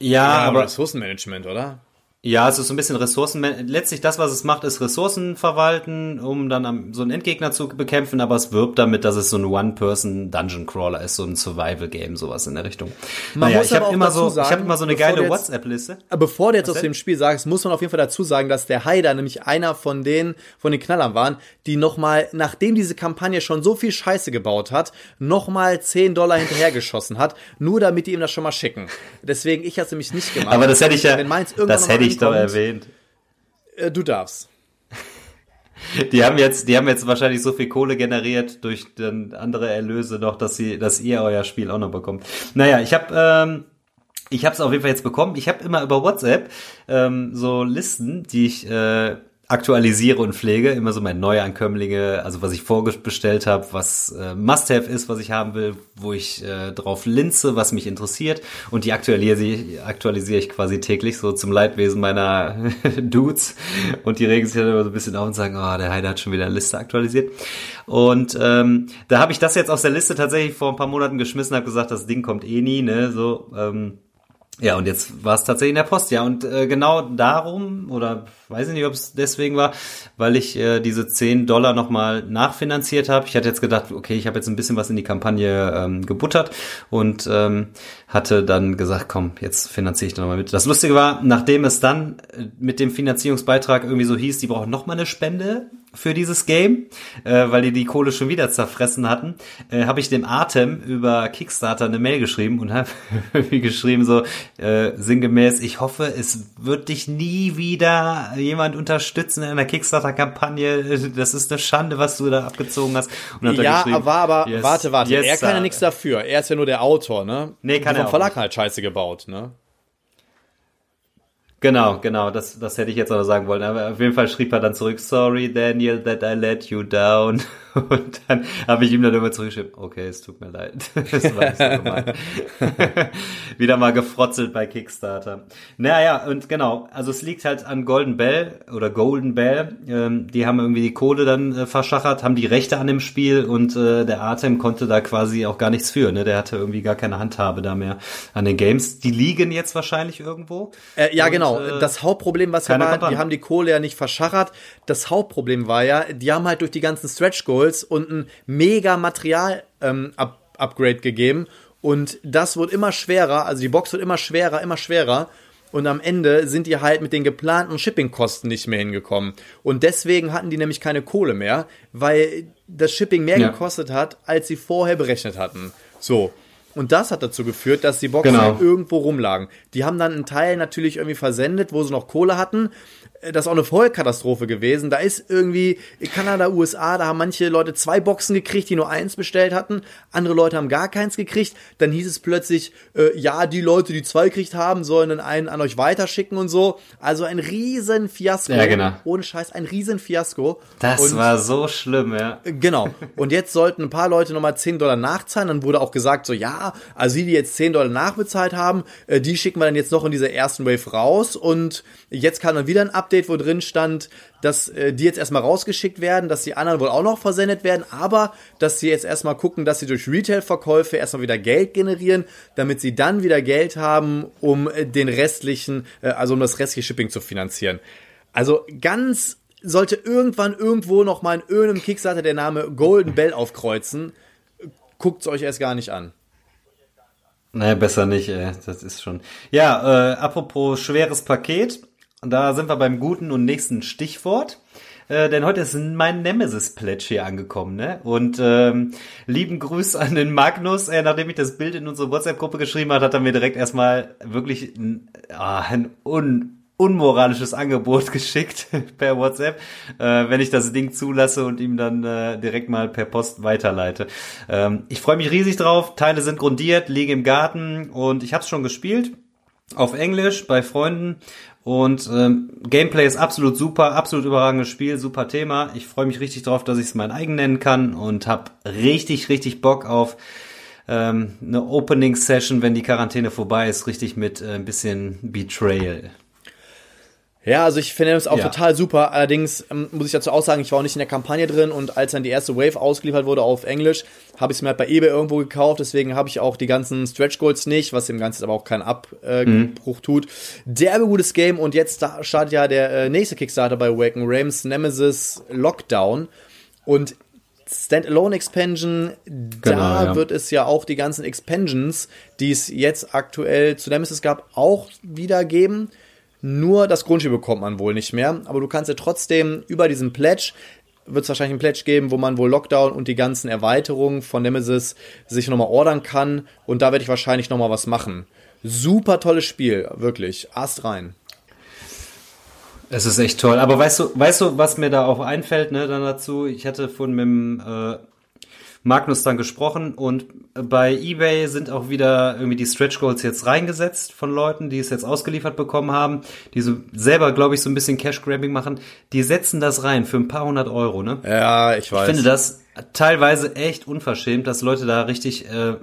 [SPEAKER 3] ja, aber
[SPEAKER 2] Ressourcenmanagement, oder?
[SPEAKER 3] Ja, es ist so ein bisschen Ressourcen. Letztlich das, was es macht, ist Ressourcen verwalten, um dann so einen Endgegner zu bekämpfen, aber es wirbt damit, dass es so ein One-Person-Dungeon-Crawler ist, so ein Survival-Game, sowas in der Richtung.
[SPEAKER 2] Man naja,
[SPEAKER 3] ich habe immer so, sagen, ich habe immer so eine geile WhatsApp-Liste.
[SPEAKER 2] Bevor du jetzt was aus dem Spiel sagst, muss man auf jeden Fall dazu sagen, dass der Haider nämlich einer von den, von den Knallern waren, die nochmal, nachdem diese Kampagne schon so viel Scheiße gebaut hat, nochmal 10 Dollar hinterhergeschossen hat, nur damit die ihm das schon mal schicken. Deswegen, ich hatte nämlich nicht gemacht.
[SPEAKER 3] Aber das hätte ich ja, das hätte ich ich doch erwähnt.
[SPEAKER 2] Äh, du darfst.
[SPEAKER 3] Die haben jetzt, die haben jetzt wahrscheinlich so viel Kohle generiert durch dann andere Erlöse noch, dass sie, dass ihr euer Spiel auch noch bekommt. Naja, ich habe ähm, ich habe es auf jeden Fall jetzt bekommen. Ich habe immer über WhatsApp ähm, so Listen, die ich äh, aktualisiere und pflege, immer so meine Neuankömmlinge, also was ich vorbestellt habe, was äh, Must-Have ist, was ich haben will, wo ich äh, drauf linze, was mich interessiert. Und die aktualisiere, aktualisiere ich quasi täglich, so zum Leidwesen meiner Dudes. Und die regen sich dann immer so ein bisschen auf und sagen, oh, der Heide hat schon wieder eine Liste aktualisiert. Und ähm, da habe ich das jetzt aus der Liste tatsächlich vor ein paar Monaten geschmissen, habe gesagt, das Ding kommt eh nie, ne, so, ähm, ja, und jetzt war es tatsächlich in der Post, ja. Und äh, genau darum, oder weiß ich nicht, ob es deswegen war, weil ich äh, diese 10 Dollar nochmal nachfinanziert habe. Ich hatte jetzt gedacht, okay, ich habe jetzt ein bisschen was in die Kampagne ähm, gebuttert und ähm, hatte dann gesagt, komm, jetzt finanziere ich da nochmal mit. Das Lustige war, nachdem es dann äh, mit dem Finanzierungsbeitrag irgendwie so hieß, die brauchen nochmal eine Spende, für dieses Game, äh, weil die die Kohle schon wieder zerfressen hatten, äh, habe ich dem Atem über Kickstarter eine Mail geschrieben und habe geschrieben so äh, sinngemäß, ich hoffe, es wird dich nie wieder jemand unterstützen in einer Kickstarter-Kampagne. Das ist eine Schande, was du da abgezogen hast.
[SPEAKER 2] Ja, aber, aber yes, warte, warte, yes, er kann ja nichts dafür. Er ist ja nur der Autor, ne?
[SPEAKER 3] Nee, kann
[SPEAKER 2] er
[SPEAKER 3] vom
[SPEAKER 2] Verlag halt Scheiße gebaut, ne?
[SPEAKER 3] Genau, genau, das, das hätte ich jetzt noch sagen wollen. Aber auf jeden Fall schrieb er dann zurück, sorry Daniel that I let you down. Und dann habe ich ihm dann immer zurückgeschrieben, okay, es tut mir leid. das war nicht so gemein. Wieder mal gefrotzelt bei Kickstarter. Naja, und genau, also es liegt halt an Golden Bell oder Golden Bell. Ähm, die haben irgendwie die Kohle dann äh, verschachert, haben die Rechte an dem Spiel und äh, der Artem konnte da quasi auch gar nichts für. Ne? Der hatte irgendwie gar keine Handhabe da mehr an den Games. Die liegen jetzt wahrscheinlich irgendwo.
[SPEAKER 2] Äh, ja, und, genau. Äh, das Hauptproblem, was ja war, die haben die Kohle ja nicht verschachert. Das Hauptproblem war ja, die haben halt durch die ganzen Stretch Goals und ein mega Material ähm, Up Upgrade gegeben. Und das wird immer schwerer, also die Box wird immer schwerer, immer schwerer. Und am Ende sind die halt mit den geplanten Shippingkosten nicht mehr hingekommen. Und deswegen hatten die nämlich keine Kohle mehr, weil das Shipping mehr ja. gekostet hat, als sie vorher berechnet hatten. So. Und das hat dazu geführt, dass die Boxen genau. irgendwo rumlagen. Die haben dann einen Teil natürlich irgendwie versendet, wo sie noch Kohle hatten das ist auch eine Vollkatastrophe gewesen. Da ist irgendwie Kanada, USA, da haben manche Leute zwei Boxen gekriegt, die nur eins bestellt hatten. Andere Leute haben gar keins gekriegt. Dann hieß es plötzlich, äh, ja, die Leute, die zwei gekriegt haben, sollen dann einen an euch weiterschicken und so. Also ein riesen Fiasko.
[SPEAKER 3] Ja, genau.
[SPEAKER 2] Ohne Scheiß, ein riesen Fiasko.
[SPEAKER 3] Das und, war so schlimm, ja.
[SPEAKER 2] Genau. Und jetzt sollten ein paar Leute nochmal 10 Dollar nachzahlen. Dann wurde auch gesagt, so, ja, also die, die jetzt 10 Dollar nachbezahlt haben, äh, die schicken wir dann jetzt noch in dieser ersten Wave raus. Und jetzt kann dann wieder ein Ab Update, wo drin stand, dass äh, die jetzt erstmal rausgeschickt werden, dass die anderen wohl auch noch versendet werden, aber dass sie jetzt erstmal gucken, dass sie durch Retail-Verkäufe erstmal wieder Geld generieren, damit sie dann wieder Geld haben, um äh, den restlichen, äh, also um das restliche Shipping zu finanzieren. Also ganz sollte irgendwann irgendwo noch mal in irgendeinem Kickstarter der Name Golden Bell aufkreuzen, guckt's euch erst gar nicht an.
[SPEAKER 3] Naja, besser nicht, ey. Das ist schon. Ja, äh, apropos schweres Paket. Und da sind wir beim guten und nächsten Stichwort. Äh, denn heute ist mein Nemesis-Pledge hier angekommen, ne? Und ähm, lieben Gruß an den Magnus. Äh, nachdem ich das Bild in unsere WhatsApp-Gruppe geschrieben hat, hat er mir direkt erstmal wirklich ein, ah, ein un unmoralisches Angebot geschickt per WhatsApp, äh, wenn ich das Ding zulasse und ihm dann äh, direkt mal per Post weiterleite. Ähm, ich freue mich riesig drauf. Teile sind grundiert, liegen im Garten und ich habe es schon gespielt auf Englisch bei Freunden und ähm, Gameplay ist absolut super, absolut überragendes Spiel, super Thema. Ich freue mich richtig drauf, dass ich es mein eigen nennen kann und habe richtig, richtig Bock auf ähm, eine Opening-Session, wenn die Quarantäne vorbei ist, richtig mit äh, ein bisschen Betrayal.
[SPEAKER 2] Ja, also ich finde das auch
[SPEAKER 3] Ja.
[SPEAKER 2] total super. Allerdings ähm, muss ich dazu auch sagen, ich war auch nicht in der Kampagne drin und als dann die erste Wave ausgeliefert wurde auf Englisch, habe ich es mir halt bei eBay irgendwo gekauft. Deswegen habe ich auch die ganzen Stretch Goals nicht, was dem Ganzen aber auch keinen Abbruch äh, Bruch tut. Derbe gutes Game und jetzt da startet ja der äh, nächste Kickstarter bei Waken Rams Nemesis Lockdown und Standalone Expansion, da
[SPEAKER 3] Genau, ja.
[SPEAKER 2] wird es ja auch die ganzen Expansions, die es jetzt aktuell zu Nemesis gab, auch wieder geben. Nur das Grundspiel bekommt man wohl nicht mehr. Aber du kannst ja trotzdem über diesen Pledge, wird es wahrscheinlich einen Pledge geben, wo man wohl Lockdown und die ganzen Erweiterungen von Nemesis sich nochmal ordern kann. Und da werde ich wahrscheinlich nochmal was machen. Super tolles Spiel, wirklich. Ast rein.
[SPEAKER 3] Es ist echt toll. Aber weißt du, weißt du, was mir da auch einfällt, ne, dann dazu? Ich hatte vorhin mit äh, Magnus dann gesprochen und bei eBay sind auch wieder irgendwie die Stretch Goals jetzt reingesetzt von Leuten, die es jetzt ausgeliefert bekommen haben, die so selber, glaube ich, so ein bisschen Cash Grabbing machen. Die setzen das rein für ein paar hundert Euro, ne?
[SPEAKER 2] Ja, ich weiß.
[SPEAKER 3] Ich finde das teilweise echt unverschämt, dass Leute da richtig äh,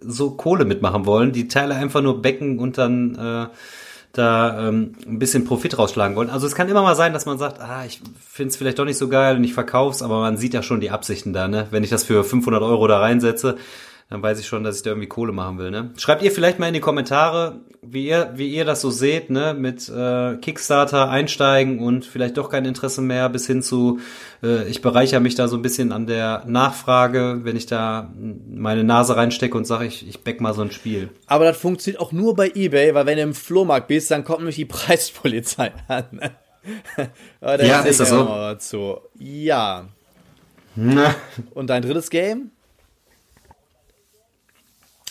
[SPEAKER 3] so Kohle mitmachen wollen, die Teile einfach nur becken und dann äh, da ähm, ein bisschen Profit rausschlagen wollen. Also es kann immer mal sein, dass man sagt, ah, ich finde es vielleicht doch nicht so geil und ich verkauf's, aber man sieht ja schon die Absichten da, ne? Wenn ich das für 500 Euro da reinsetze, dann weiß ich schon, dass ich da irgendwie Kohle machen will, ne? Schreibt ihr vielleicht mal in die Kommentare, wie ihr, wie ihr das so seht, ne? Mit äh, Kickstarter einsteigen und vielleicht doch kein Interesse mehr bis hin zu, äh, ich bereichere mich da so ein bisschen an der Nachfrage, wenn ich da meine Nase reinstecke und sage, ich, ich back mal so ein Spiel.
[SPEAKER 2] Aber das funktioniert auch nur bei eBay, weil wenn du im Flohmarkt bist, dann kommt nämlich die Preispolizei an.
[SPEAKER 3] Ja, ist das so?
[SPEAKER 2] Dazu. Ja. Und dein drittes Game?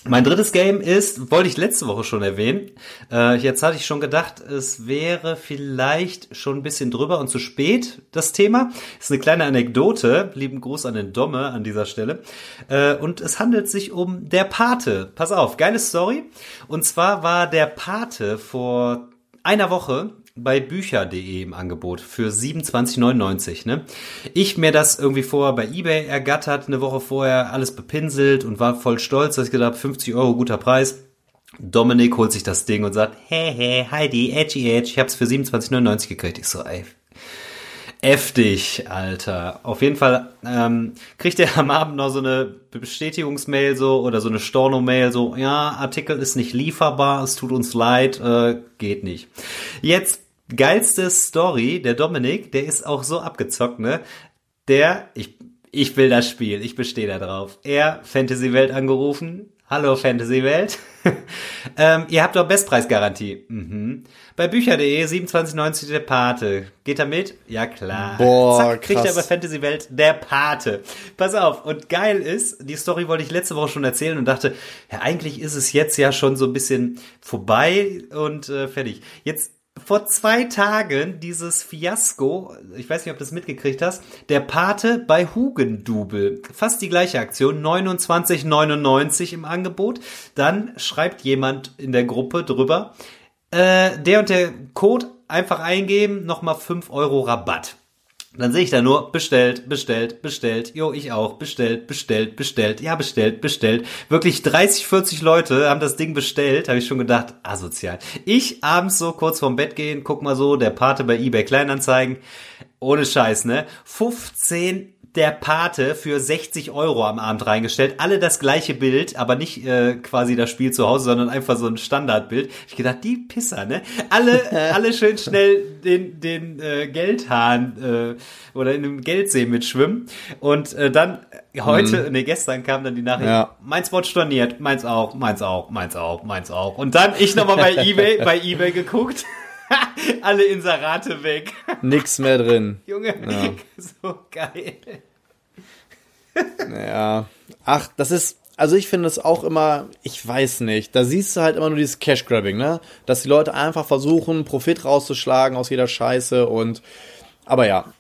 [SPEAKER 3] Mein drittes Game ist, wollte ich letzte Woche schon erwähnen. Äh, jetzt hatte ich schon gedacht, es wäre vielleicht schon ein bisschen drüber und zu spät, das Thema. Ist eine kleine Anekdote. Lieben Gruß an den Domme an dieser Stelle. Äh, und es handelt sich um Der Pate. Pass auf, geile Story. Und zwar war Der Pate vor einer Woche bei bücher.de im Angebot für 27,99. Ne? Ich mir das irgendwie vorher bei eBay ergattert, eine Woche vorher alles bepinselt und war voll stolz, dass ich gedacht habe, 50 Euro, guter Preis. Dominik holt sich das Ding und sagt, hey, hey, Heidi, edgy, edge, ich hab's für 27,99 gekriegt. Ich so, ey, Heftig, Alter. Auf jeden Fall ähm, kriegt er am Abend noch so eine Bestätigungsmail so oder so eine Storno-Mail so, ja, Artikel ist nicht lieferbar, es tut uns leid, äh, geht nicht. Jetzt geilste Story, der Dominik, der ist auch so abgezockt, ne? Der, ich, ich will das Spiel, ich bestehe da drauf. Er, Fantasy Welt angerufen. Hallo Fantasy Welt. ähm, ihr habt doch Bestpreisgarantie. Mhm. Bei Bücher.de 27,90 der Pate. Geht er mit? Ja klar.
[SPEAKER 2] Boah,
[SPEAKER 3] Zack, kriegt
[SPEAKER 2] krass.
[SPEAKER 3] er bei Fantasy Welt der Pate. Pass auf. Und geil ist, die Story wollte ich letzte Woche schon erzählen und dachte, ja eigentlich ist es jetzt ja schon so ein bisschen vorbei und äh, fertig. Jetzt vor zwei Tagen dieses Fiasko, ich weiß nicht, ob du das mitgekriegt hast, der Pate bei Hugendubel. Fast die gleiche Aktion, 29,99 im Angebot. Dann schreibt jemand in der Gruppe drüber, äh, der und der Code einfach eingeben, nochmal 5 Euro Rabatt. Dann sehe ich da nur bestellt, bestellt, bestellt. Jo, ich auch. Bestellt, bestellt, bestellt. Ja, bestellt, bestellt. Wirklich 30, 40 Leute haben das Ding bestellt. Habe ich schon gedacht, asozial. Ich abends so kurz vorm Bett gehen, guck mal so, der Pate bei eBay Kleinanzeigen. Ohne Scheiß, ne? 15 der Pate für 60 Euro am Abend reingestellt. Alle das gleiche Bild, aber nicht äh, quasi das Spiel zu Hause, sondern einfach so ein Standardbild. Ich gedacht, die Pisser, ne? Alle, alle schön schnell den, den äh, Geldhahn äh, oder in dem Geldsee mitschwimmen. Und äh, dann heute, nee, gestern kam dann die Nachricht,
[SPEAKER 2] Ja.
[SPEAKER 3] meins wurde storniert, meins auch, meins auch, meins auch, meins auch. Und dann ich nochmal bei Ebay, bei Ebay geguckt. Alle Inserate weg.
[SPEAKER 2] Nix mehr drin.
[SPEAKER 3] Junge, so geil.
[SPEAKER 2] Ja. Ach, das ist, also ich finde es auch immer, ich weiß nicht, da siehst du halt immer nur dieses Cash-Grabbing, ne? Dass die Leute einfach versuchen, Profit rauszuschlagen aus jeder Scheiße und, aber ja,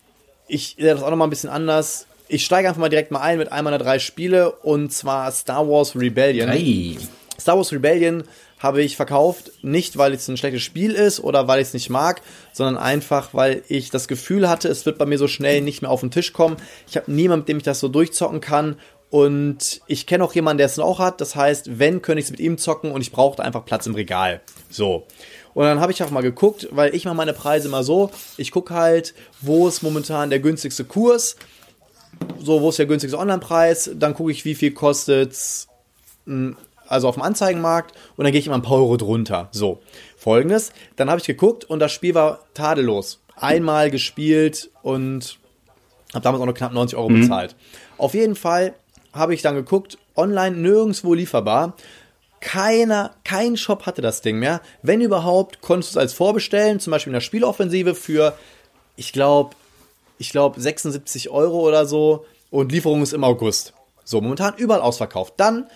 [SPEAKER 2] ich sehe das auch nochmal ein bisschen anders. Ich steige einfach mal direkt mal ein mit einem meiner drei Spiele und zwar Star Wars Rebellion.
[SPEAKER 3] Ei.
[SPEAKER 2] Star Wars Rebellion habe ich verkauft, nicht weil es ein schlechtes Spiel ist oder weil ich es nicht mag, sondern einfach, weil ich das Gefühl hatte, es wird bei mir so schnell nicht mehr auf den Tisch kommen. Ich habe niemanden, mit dem ich das so durchzocken kann Und ich kenne auch jemanden, der es auch hat. Das heißt, wenn, könnte ich es mit ihm zocken und ich brauchte einfach Platz im Regal. So. Und dann habe ich auch mal geguckt, weil ich mache meine Preise mal so. Ich gucke halt, wo ist momentan der günstigste Kurs. So, wo ist der günstigste Online-Preis? Dann gucke ich, wie viel kostet hm, also auf dem Anzeigenmarkt und dann gehe ich immer ein paar Euro drunter. So, folgendes. Dann habe ich geguckt und das Spiel war tadellos. Einmal gespielt und habe damals auch noch knapp 90 Euro mhm. bezahlt. Auf jeden Fall habe ich dann geguckt, online nirgendwo lieferbar. Keiner, kein Shop hatte das Ding mehr. Wenn überhaupt, konntest du es als vorbestellen, zum Beispiel in der Spieloffensive für, ich glaube, ich glaube 76 Euro oder so und Lieferung ist im August. So, momentan überall ausverkauft. Dann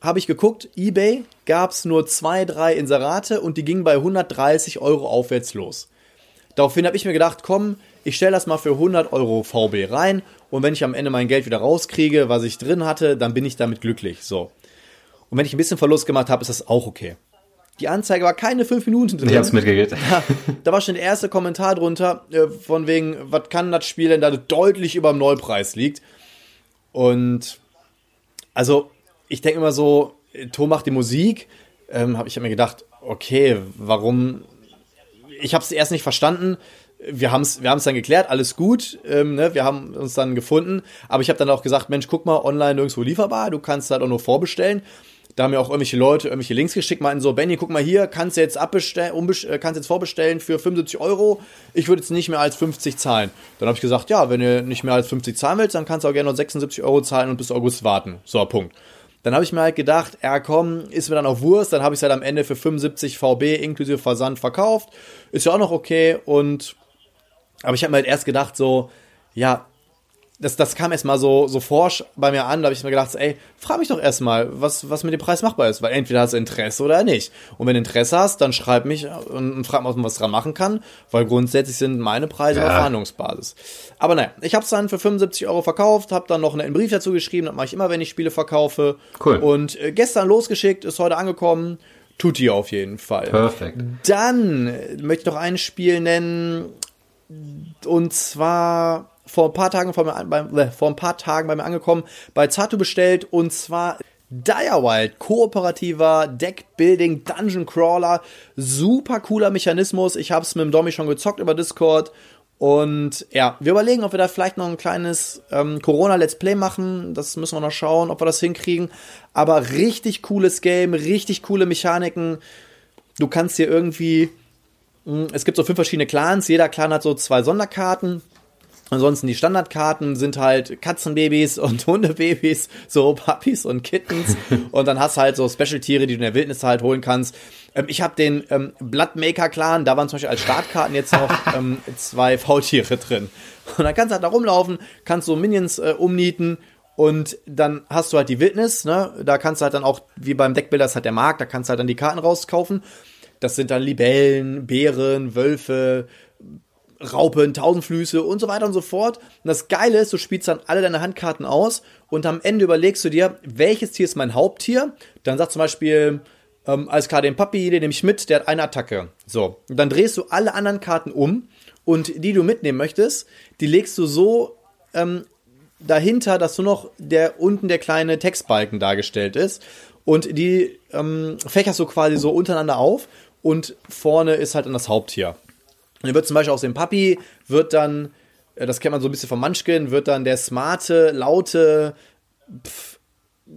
[SPEAKER 2] habe ich geguckt, eBay gab es nur zwei, drei Inserate und die gingen bei 130 Euro aufwärts los. Daraufhin habe ich mir gedacht, komm, ich stelle das mal für 100 Euro VB rein und wenn ich am Ende mein Geld wieder rauskriege, was ich drin hatte, dann bin ich damit glücklich. So. Und wenn ich ein bisschen Verlust gemacht habe, ist das auch okay. Die Anzeige war keine fünf Minuten
[SPEAKER 3] drin. Ich hab's mitgekriegt.
[SPEAKER 2] Ja, da war schon der erste Kommentar drunter, äh, von wegen, was kann das Spiel denn da deutlich über dem Neupreis liegt. Und also, ich denke immer so, Tom macht die Musik. Ähm, hab ich mir gedacht, okay, warum? Ich habe es erst nicht verstanden wir haben es wir haben's dann geklärt, alles gut, ähm, ne? wir haben uns dann gefunden, aber ich habe dann auch gesagt, Mensch, guck mal, online nirgendwo lieferbar, du kannst halt auch nur vorbestellen. Da haben mir auch irgendwelche Leute irgendwelche Links geschickt, meinten so, Benny, guck mal hier, kannst du jetzt äh, kannst jetzt vorbestellen für 75 Euro. Ich würde jetzt nicht mehr als 50 zahlen. Dann habe ich gesagt, ja, wenn du nicht mehr als 50 zahlen willst, dann kannst du auch gerne noch 76 Euro zahlen und bis August warten. So, Punkt. Dann habe ich mir halt gedacht, ja komm, ist mir dann auch Wurst, dann habe ich es halt am Ende für 75 VB inklusive Versand verkauft. Ist ja auch noch okay und aber ich habe mir halt erst gedacht, so, ja, das, das kam erst mal so, so forsch bei mir an, da habe ich mir gedacht, ey, frag mich doch erstmal, was, was mit dem Preis machbar ist, weil entweder hast du Interesse oder nicht. Und wenn du Interesse hast, dann schreib mich und, und frag mal, ob man was dran machen kann, weil grundsätzlich sind meine Preise ja. auf Verhandlungsbasis. Aber naja, ich habe es dann für 75 Euro verkauft, habe dann noch einen Brief dazu geschrieben, das mache ich immer, wenn ich Spiele verkaufe. Cool. Und äh, gestern losgeschickt, ist heute angekommen. Tut die auf jeden Fall.
[SPEAKER 3] Perfekt.
[SPEAKER 2] Dann möchte ich noch ein Spiel nennen, und zwar vor ein paar Tagen vor, mir, bei, äh, vor ein paar Tagen bei mir angekommen, bei Zatu bestellt und zwar Wild, kooperativer Deckbuilding Dungeon Crawler, super cooler Mechanismus. Ich habe es mit dem Domi schon gezockt über Discord und ja, wir überlegen, ob wir da vielleicht noch ein kleines ähm, Corona Let's Play machen. Das müssen wir noch schauen, ob wir das hinkriegen. Aber richtig cooles Game, richtig coole Mechaniken. Du kannst hier irgendwie hm, es gibt so fünf verschiedene Clans. Jeder Clan hat so zwei Sonderkarten. Ansonsten die Standardkarten sind halt Katzenbabys und Hundebabys, so Puppies und Kittens. und dann hast du halt so Special-Tiere, die du in der Wildnis halt holen kannst. Ähm, ich habe den ähm, Bloodmaker-Clan, da waren zum Beispiel als Startkarten jetzt noch ähm, zwei Faultiere drin. Und dann kannst du halt da rumlaufen, kannst so Minions äh, umnieten und dann hast du halt die Wildnis, ne? Da kannst du halt dann auch, wie beim Deckbilder ist halt der Markt, da kannst du halt dann die Karten rauskaufen. Das sind dann Libellen, Bären, Wölfe, Raupen, Tausendflüsse und so weiter und so fort. Und das Geile ist, du spielst dann alle deine Handkarten aus und am Ende überlegst du dir, welches Tier ist mein Haupttier. Dann sagt zum Beispiel, ähm, alles klar, den Papi, den nehme ich mit, der hat eine Attacke. So, und dann drehst du alle anderen Karten um und die, die du mitnehmen möchtest, die legst du so ähm, dahinter, dass nur noch der unten der kleine Textbalken dargestellt ist. Und die ähm, fächerst du quasi so untereinander auf und vorne ist halt dann das Haupttier. Und dann wird zum Beispiel aus dem Papi, wird dann, äh, das kennt man so ein bisschen vom Munchkin, wird dann der smarte, laute, pff,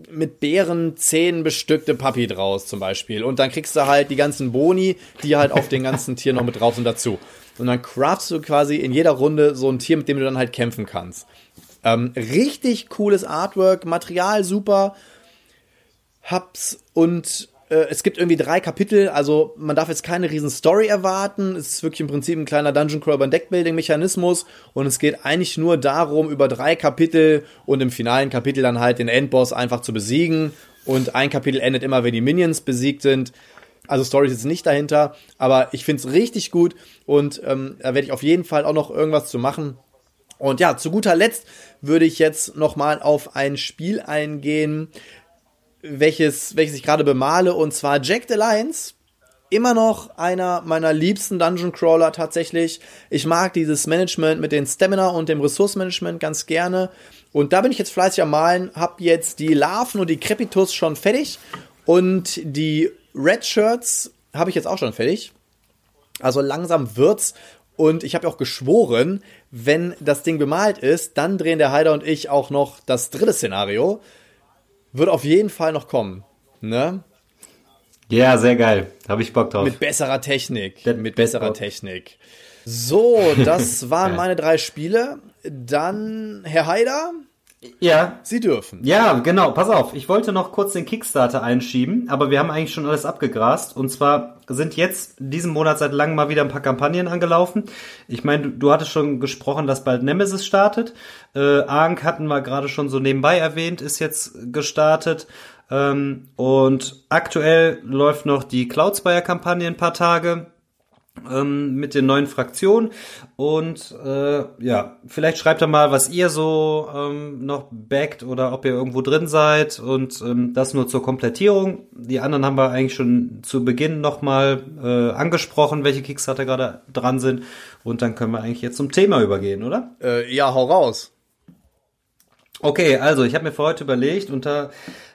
[SPEAKER 2] mit Bärenzähnen bestückte Papi draus zum Beispiel. Und dann kriegst du halt die ganzen Boni, die halt auf den ganzen Tier noch mit drauf sind dazu. Und dann craftst du quasi in jeder Runde so ein Tier, mit dem du dann halt kämpfen kannst. Ähm, richtig cooles Artwork, Material super. Hab's und äh, es gibt irgendwie drei Kapitel, also man darf jetzt keine riesen Story erwarten. Es ist wirklich im Prinzip ein kleiner Dungeon Crawler Deckbuilding Mechanismus und es geht eigentlich nur darum, über drei Kapitel und im finalen Kapitel dann halt den Endboss einfach zu besiegen. Und ein Kapitel endet immer, wenn die Minions besiegt sind. Also Story ist jetzt nicht dahinter, aber ich finde es richtig gut und ähm, da werde ich auf jeden Fall auch noch irgendwas zu machen. Und ja, zu guter Letzt würde ich jetzt noch mal auf ein Spiel eingehen, welches, welches ich gerade bemale, und zwar Jack the Lions. Immer noch einer meiner liebsten Dungeon Crawler tatsächlich. Ich mag dieses Management mit den Stamina und dem Ressourcenmanagement ganz gerne. Und da bin ich jetzt fleißig am Malen, habe jetzt die Larven und die Crepitus schon fertig und die Red Shirts habe ich jetzt auch schon fertig. Also langsam wird's und ich habe auch geschworen, wenn das Ding bemalt ist, dann drehen der Heider und ich auch noch das dritte Szenario. Wird auf jeden Fall noch kommen. Ne?
[SPEAKER 3] Ja, sehr geil. Habe ich Bock drauf.
[SPEAKER 2] Mit besserer Technik.
[SPEAKER 3] Das
[SPEAKER 2] mit besserer
[SPEAKER 3] Bock.
[SPEAKER 2] Technik. So, das waren meine drei Spiele. Dann, Herr Heider,
[SPEAKER 3] ja,
[SPEAKER 2] Sie dürfen.
[SPEAKER 3] Ja, genau, pass auf. Ich wollte noch kurz den Kickstarter einschieben, aber wir haben eigentlich schon alles abgegrast. Und zwar sind jetzt diesen Monat seit langem mal wieder ein paar Kampagnen angelaufen. Ich meine, du, du hattest schon gesprochen, dass bald Nemesis startet. Äh, Ankh hatten wir gerade schon so nebenbei erwähnt, ist jetzt gestartet. Ähm, und aktuell läuft noch die Cloudspire-Kampagne ein paar Tage ähm, mit den neuen Fraktionen. Und äh, ja, vielleicht schreibt ihr mal, was ihr so ähm, noch backt oder ob ihr irgendwo drin seid. Und ähm, das nur zur Komplettierung. Die anderen haben wir eigentlich schon zu Beginn nochmal äh, angesprochen, welche Kickstarter gerade dran sind. Und dann können wir eigentlich jetzt zum Thema übergehen, oder?
[SPEAKER 2] Äh, ja, hau raus.
[SPEAKER 3] Okay, also ich habe mir für heute überlegt, unter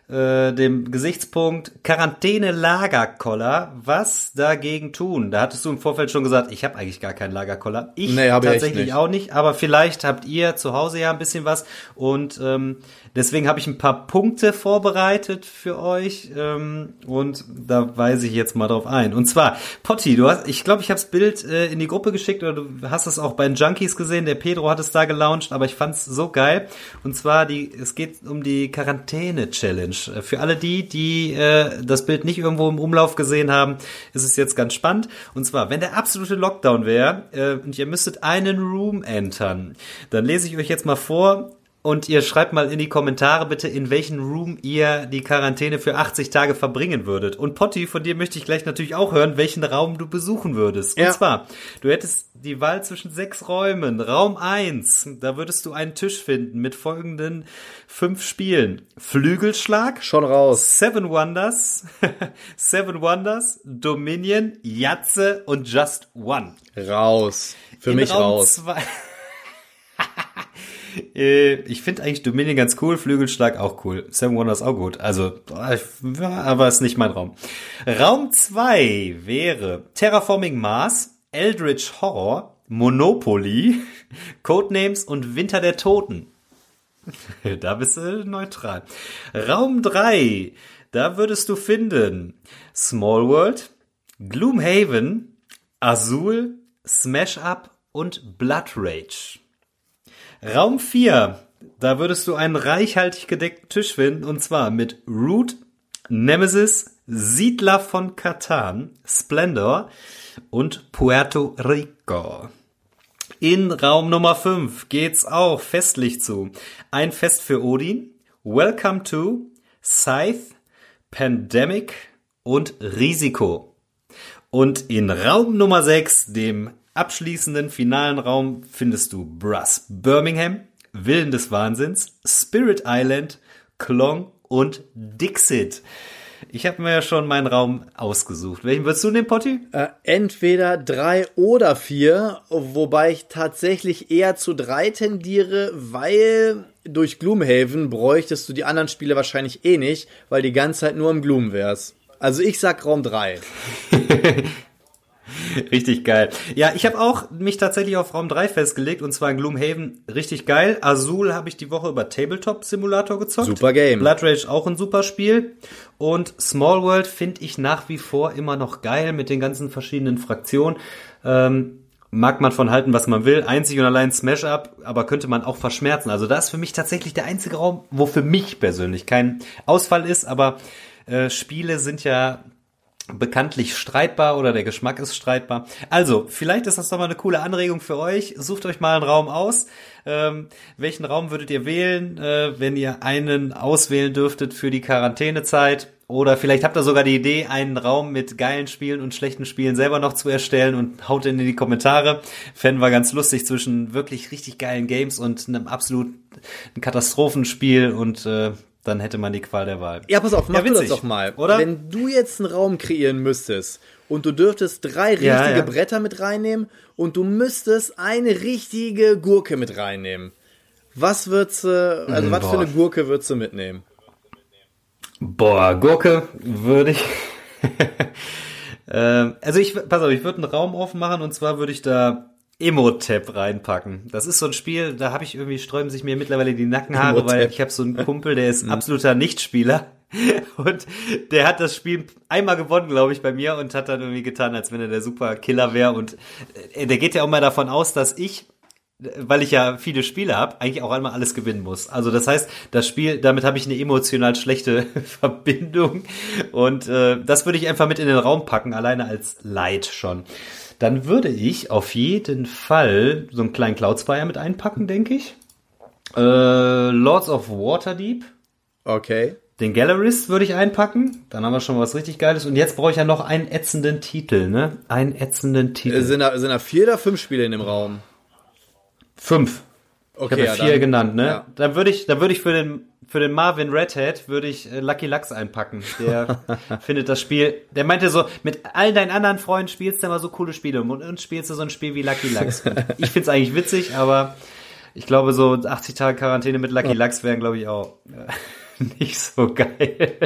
[SPEAKER 3] äh, dem Gesichtspunkt Quarantäne-Lagerkoller, was dagegen tun? Da hattest du im Vorfeld schon gesagt, ich habe eigentlich gar keinen Lagerkoller. Ich
[SPEAKER 2] Nee, hab ich
[SPEAKER 3] tatsächlich
[SPEAKER 2] nicht.
[SPEAKER 3] auch nicht, aber vielleicht habt ihr zu Hause ja ein bisschen was und ähm, deswegen habe ich ein paar Punkte vorbereitet für euch ähm, und da weise ich jetzt mal drauf ein. Und zwar, Potti, du hast, ich glaube, ich habe das Bild äh, in die Gruppe geschickt oder du hast es auch bei den Junkies gesehen. Der Pedro hat es da gelauncht, aber ich fand's so geil. Und zwar die, es geht um die Quarantäne-Challenge. Äh, Für alle die, die äh, das Bild nicht irgendwo im Umlauf gesehen haben, ist es jetzt ganz spannend. Und zwar, wenn der absolute Lockdown wäre äh, und ihr müsstet einen Room entern, dann lese ich euch jetzt mal vor, und ihr schreibt mal in die Kommentare bitte, in welchen Room ihr die Quarantäne für 80 Tage verbringen würdet. Und Potti, von dir möchte ich gleich natürlich auch hören, welchen Raum du besuchen würdest.
[SPEAKER 2] Ja.
[SPEAKER 3] Und zwar, du hättest die Wahl zwischen sechs Räumen. Raum eins, da würdest du einen Tisch finden mit folgenden fünf Spielen. Flügelschlag,
[SPEAKER 2] Schon raus.
[SPEAKER 3] Seven Wonders, Seven Wonders, Dominion, Jatze und Just One.
[SPEAKER 2] Raus. Für
[SPEAKER 3] In
[SPEAKER 2] mich
[SPEAKER 3] Raum
[SPEAKER 2] raus.
[SPEAKER 3] zwei- ich finde eigentlich Dominion ganz cool, Flügelschlag auch cool. Seven Wonders auch gut. Also, aber ist nicht mein Raum. Raum 2 wäre Terraforming Mars, Eldritch Horror, Monopoly, Codenames und Winter der Toten. Da bist du neutral. Raum 3, da würdest du finden Small World, Gloomhaven, Azul, Smash Up und Blood Rage. Raum 4, da würdest du einen reichhaltig gedeckten Tisch finden, und zwar mit Root, Nemesis, Siedler von Katan, Splendor und Puerto Rico. In Raum Nummer 5 geht's auch festlich zu. Ein Fest für Odin, Welcome to, Scythe, Pandemic und Risiko. Und in Raum Nummer 6, dem abschließenden finalen Raum, findest du Brass Birmingham, Willen des Wahnsinns, Spirit Island, Klong und Dixit. Ich habe mir ja schon meinen Raum ausgesucht. Welchen würdest du nehmen, Potti?
[SPEAKER 2] Äh, entweder drei oder vier, wobei ich tatsächlich eher zu drei tendiere, weil durch Gloomhaven bräuchtest du die anderen Spiele wahrscheinlich eh nicht, weil die ganze Zeit nur im Gloom wär's. Also ich sag Raum drei.
[SPEAKER 3] Richtig geil. Ja, ich habe auch mich tatsächlich auf Raum 3 festgelegt und zwar in Gloomhaven richtig geil. Azul habe ich die Woche über Tabletop Simulator gezockt.
[SPEAKER 2] Super Game.
[SPEAKER 3] Blood Rage auch ein super Spiel. Und Small World finde ich nach wie vor immer noch geil mit den ganzen verschiedenen Fraktionen. Ähm, mag man von halten, was man will. Einzig und allein Smash Up, aber könnte man auch verschmerzen. Also das ist für mich tatsächlich der einzige Raum, wo für mich persönlich kein Ausfall ist, aber äh, Spiele sind ja bekanntlich streitbar oder der Geschmack ist streitbar. Also, vielleicht ist das doch mal eine coole Anregung für euch. Sucht euch mal einen Raum aus. Ähm, welchen Raum würdet ihr wählen, äh, wenn ihr einen auswählen dürftet für die Quarantänezeit? Oder vielleicht habt ihr sogar die Idee, einen Raum mit geilen Spielen und schlechten Spielen selber noch zu erstellen und haut ihn in die Kommentare. Fänden wir ganz lustig zwischen wirklich richtig geilen Games und einem absoluten Katastrophenspiel und äh, dann hätte man die Qual der Wahl.
[SPEAKER 2] Ja, pass auf, mach
[SPEAKER 3] Ja,
[SPEAKER 2] du das
[SPEAKER 3] witzig,
[SPEAKER 2] doch mal.
[SPEAKER 3] oder?
[SPEAKER 2] Wenn du jetzt einen Raum kreieren müsstest und du dürftest drei richtige
[SPEAKER 3] Ja, ja.
[SPEAKER 2] Bretter mit reinnehmen und du müsstest eine richtige Gurke mit reinnehmen. Was würdest du, also
[SPEAKER 3] Mm,
[SPEAKER 2] was für
[SPEAKER 3] boah.
[SPEAKER 2] eine Gurke würdest du mitnehmen?
[SPEAKER 3] Boah, Gurke würde ich. ähm, also ich, pass auf, ich würde einen Raum aufmachen und zwar würde ich da Emotep reinpacken. Das ist so ein Spiel, da habe ich irgendwie sträuben sich mir mittlerweile die Nackenhaare,
[SPEAKER 2] Emotep.
[SPEAKER 3] weil ich habe so einen Kumpel, der ist absoluter Nichtspieler. Und der hat das Spiel einmal gewonnen, glaube ich, bei mir und hat dann irgendwie getan, als wenn er der super Killer wäre. Und äh, der geht ja auch mal davon aus, dass ich weil ich ja viele Spiele habe, eigentlich auch einmal alles gewinnen muss. Also das heißt, das Spiel, damit habe ich eine emotional schlechte Verbindung und äh, das würde ich einfach mit in den Raum packen, alleine als Leid schon. Dann würde ich auf jeden Fall so einen kleinen Cloud Spire mit einpacken, denke ich. Äh, Lords of Waterdeep.
[SPEAKER 2] Okay.
[SPEAKER 3] Den Gallerist würde ich einpacken. Dann haben wir schon was richtig Geiles. Und jetzt brauche ich ja noch einen ätzenden Titel, ne? Einen ätzenden Titel.
[SPEAKER 2] Äh, Sind da, sind da vier oder fünf Spiele in dem Raum?
[SPEAKER 3] Fünf. Ich
[SPEAKER 2] Okay,
[SPEAKER 3] habe ja vier
[SPEAKER 2] dann-
[SPEAKER 3] genannt, ne?
[SPEAKER 2] ja.
[SPEAKER 3] Dann würde ich, dann würde ich für den für den Marvin Redhead würde ich äh, Lucky Lux einpacken. Der findet das Spiel. Der meinte so, mit all deinen anderen Freunden spielst du immer so coole Spiele und uns spielst du so ein Spiel wie Lucky Lux. Ich find's eigentlich witzig, aber ich glaube so 80 Tage Quarantäne mit Lucky Lux wären, glaube ich auch äh, nicht so geil.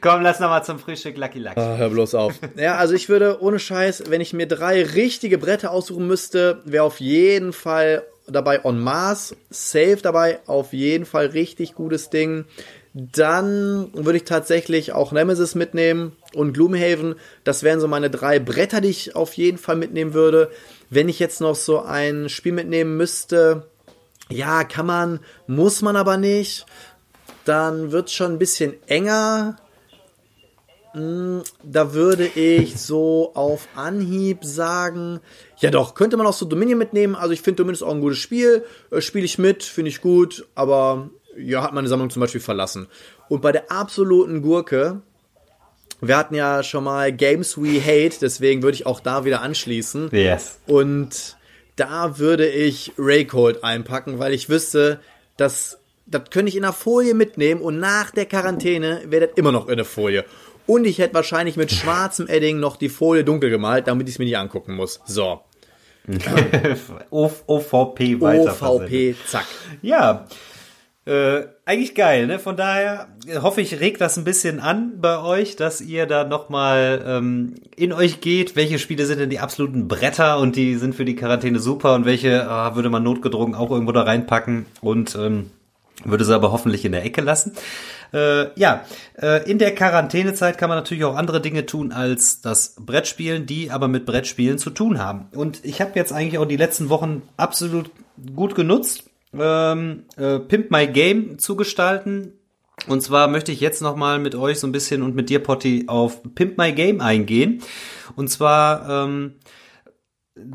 [SPEAKER 3] Komm, lass noch mal zum Frühstück Lucky Lux.
[SPEAKER 2] Ah, hör bloß auf. Ja, also ich würde ohne Scheiß, wenn ich mir drei richtige Bretter aussuchen müsste, wäre auf jeden Fall dabei On Mars, safe dabei, auf jeden Fall richtig gutes Ding. Dann würde ich tatsächlich auch Nemesis mitnehmen und Gloomhaven. Das wären so meine drei Bretter, die ich auf jeden Fall mitnehmen würde. Wenn ich jetzt noch so ein Spiel mitnehmen müsste, ja, kann man, muss man aber nicht. Dann wird schon ein bisschen enger. Da würde ich so auf Anhieb sagen, ja doch, könnte man auch so Dominion mitnehmen. Also ich finde Dominion ist auch ein gutes Spiel. Äh, Spiele ich mit, finde ich gut, aber ja, hat meine Sammlung zum Beispiel verlassen. Und bei der absoluten Gurke, wir hatten ja schon mal Games We Hate, deswegen würde ich auch da wieder anschließen.
[SPEAKER 3] Yes.
[SPEAKER 2] Und da würde ich Raycold einpacken, weil ich wüsste, dass das könnte ich in einer Folie mitnehmen und nach der Quarantäne wäre das immer noch in der Folie. Und ich hätte wahrscheinlich mit schwarzem Edding noch die Folie dunkel gemalt, damit ich es mir nicht angucken muss. So.
[SPEAKER 3] OVP weiter.
[SPEAKER 2] OVP, zack.
[SPEAKER 3] Ja, äh, eigentlich geil, ne? Von daher äh, hoffe ich, regt das ein bisschen an bei euch, dass ihr da nochmal ähm, in euch geht. Welche Spiele sind denn die absoluten Bretter und die sind für die Quarantäne super und welche ah, würde man notgedrungen auch irgendwo da reinpacken und ähm, würde sie aber hoffentlich in der Ecke lassen. Äh, ja, äh, in der Quarantänezeit kann man natürlich auch andere Dinge tun als das Brettspielen, die aber mit Brettspielen zu tun haben. Und ich habe jetzt eigentlich auch die letzten Wochen absolut gut genutzt, ähm, äh, Pimp My Game zu gestalten. Und zwar möchte ich jetzt nochmal mit euch so ein bisschen und mit dir, Potti, auf Pimp My Game eingehen. Und zwar ähm,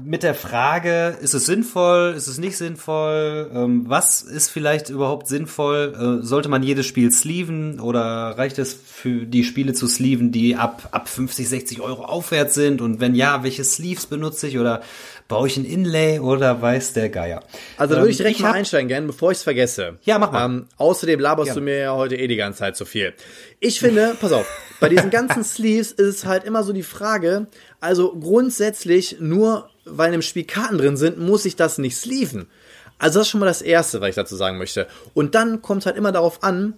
[SPEAKER 3] mit der Frage, ist es sinnvoll, ist es nicht sinnvoll, ähm, was ist vielleicht überhaupt sinnvoll, äh, sollte man jedes Spiel sleeven oder reicht es für die Spiele zu sleeven, die ab, ab 50, 60 Euro aufwärts sind und wenn ja, welche Sleeves benutze ich oder baue ich ein Inlay oder weiß der Geier?
[SPEAKER 2] Also da
[SPEAKER 3] Ähm,
[SPEAKER 2] würde ich direkt
[SPEAKER 3] ich
[SPEAKER 2] mal einsteigen, gern, bevor ich es vergesse.
[SPEAKER 3] Ja, mach mal.
[SPEAKER 2] Ähm, außerdem laberst
[SPEAKER 3] Ja.
[SPEAKER 2] du mir ja heute eh die ganze Zeit zu viel. Ich finde, pass auf, bei diesen ganzen Sleeves ist es halt immer so die Frage, also grundsätzlich nur, weil in dem Spiel Karten drin sind, muss ich das nicht sleeven. Also das ist schon mal das Erste, was ich dazu sagen möchte. Und dann kommt halt immer darauf an,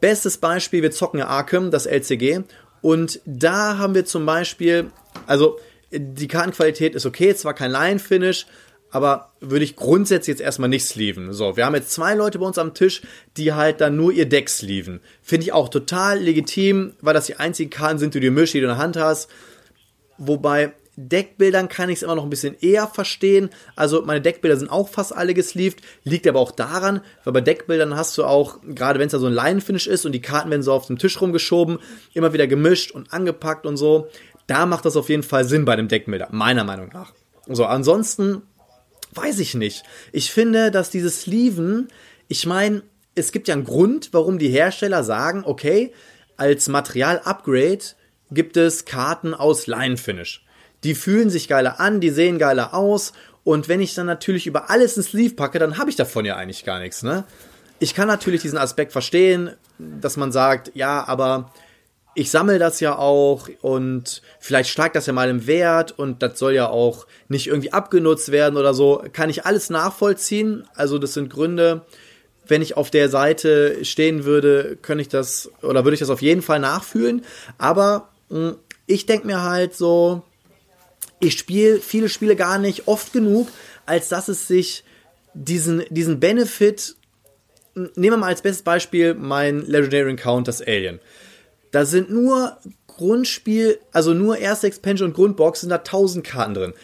[SPEAKER 2] bestes Beispiel, wir zocken ja Arkham, das LCG, und da haben wir zum Beispiel, also die Kartenqualität ist okay, zwar kein Line-Finish, aber würde ich grundsätzlich jetzt erstmal nicht sleeven. So, wir haben jetzt zwei Leute bei uns am Tisch, die halt dann nur ihr Deck sleeven. Finde ich auch total legitim, weil das die einzigen Karten sind, die du mischst, die du in der Hand hast. Wobei Deckbildern kann ich es immer noch ein bisschen eher verstehen. Also meine Deckbilder sind auch fast alle gesleeved, liegt aber auch daran, weil bei Deckbildern hast du auch, gerade wenn es da so ein Line-Finish ist und die Karten werden so auf dem Tisch rumgeschoben, immer wieder gemischt und angepackt und so. Da macht das auf jeden Fall Sinn bei einem Deckbilder, meiner Meinung nach. So, ansonsten weiß ich nicht. Ich finde, dass dieses Sleeven, ich meine, es gibt ja einen Grund, warum die Hersteller sagen, okay, als Material-Upgrade gibt es Karten aus Line-Finish. Die fühlen sich geiler an, die sehen geiler aus. Und wenn ich dann natürlich über alles ein Sleeve packe, dann habe ich davon ja eigentlich gar nichts, ne? Ich kann natürlich diesen Aspekt verstehen, dass man sagt, ja, aber ich sammle das ja auch und vielleicht steigt das ja mal im Wert und das soll ja auch nicht irgendwie abgenutzt werden oder so. Kann ich alles nachvollziehen. Also das sind Gründe, wenn ich auf der Seite stehen würde, könnte ich das oder würde ich das auf jeden Fall nachfühlen. Aber mh, hm, ich denke mir halt so, ich spiele viele Spiele gar nicht oft genug, als dass es sich diesen, diesen Benefit, nehmen wir mal als bestes Beispiel mein Legendary Encounters Alien. Da sind nur Grundspiel, also nur erste Expansion und Grundbox sind da 1000 Karten drin.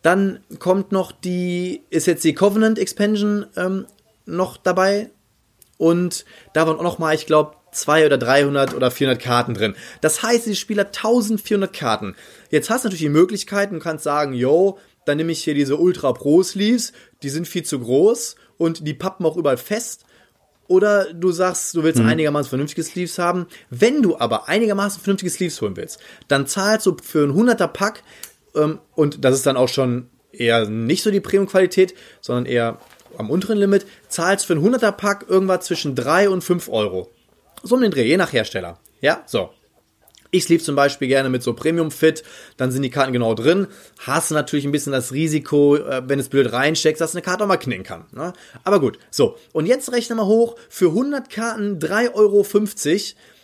[SPEAKER 2] Dann kommt noch die, ist jetzt die Covenant Expansion ähm, noch dabei. Und da waren auch noch mal, ich glaube, 200 oder 300 oder 400 Karten drin. Das heißt, die Spieler 1400 Karten. Jetzt hast du natürlich die Möglichkeit und kannst sagen, yo, dann nehme ich hier diese Ultra Pro Sleeves, die sind viel zu groß und die pappen auch überall fest oder du sagst, du willst mhm. einigermaßen vernünftige Sleeves haben. Wenn du aber einigermaßen vernünftige Sleeves holen willst, dann zahlst du für ein 100er Pack ähm, und das ist dann auch schon eher nicht so die Premium-Qualität, sondern eher am unteren Limit, zahlst für ein 100er Pack irgendwas zwischen 3 und 5 Euro. So um den Dreh, je nach Hersteller. Ja, so. Ich sleeve zum Beispiel gerne mit so Premium Fit, dann sind die Karten genau drin. Hast du natürlich ein bisschen das Risiko, äh, wenn es blöd reinsteckst, dass eine Karte auch mal knicken kann. Ne? Aber gut, so. Und jetzt rechne mal hoch, für 100 Karten 3,50 Euro.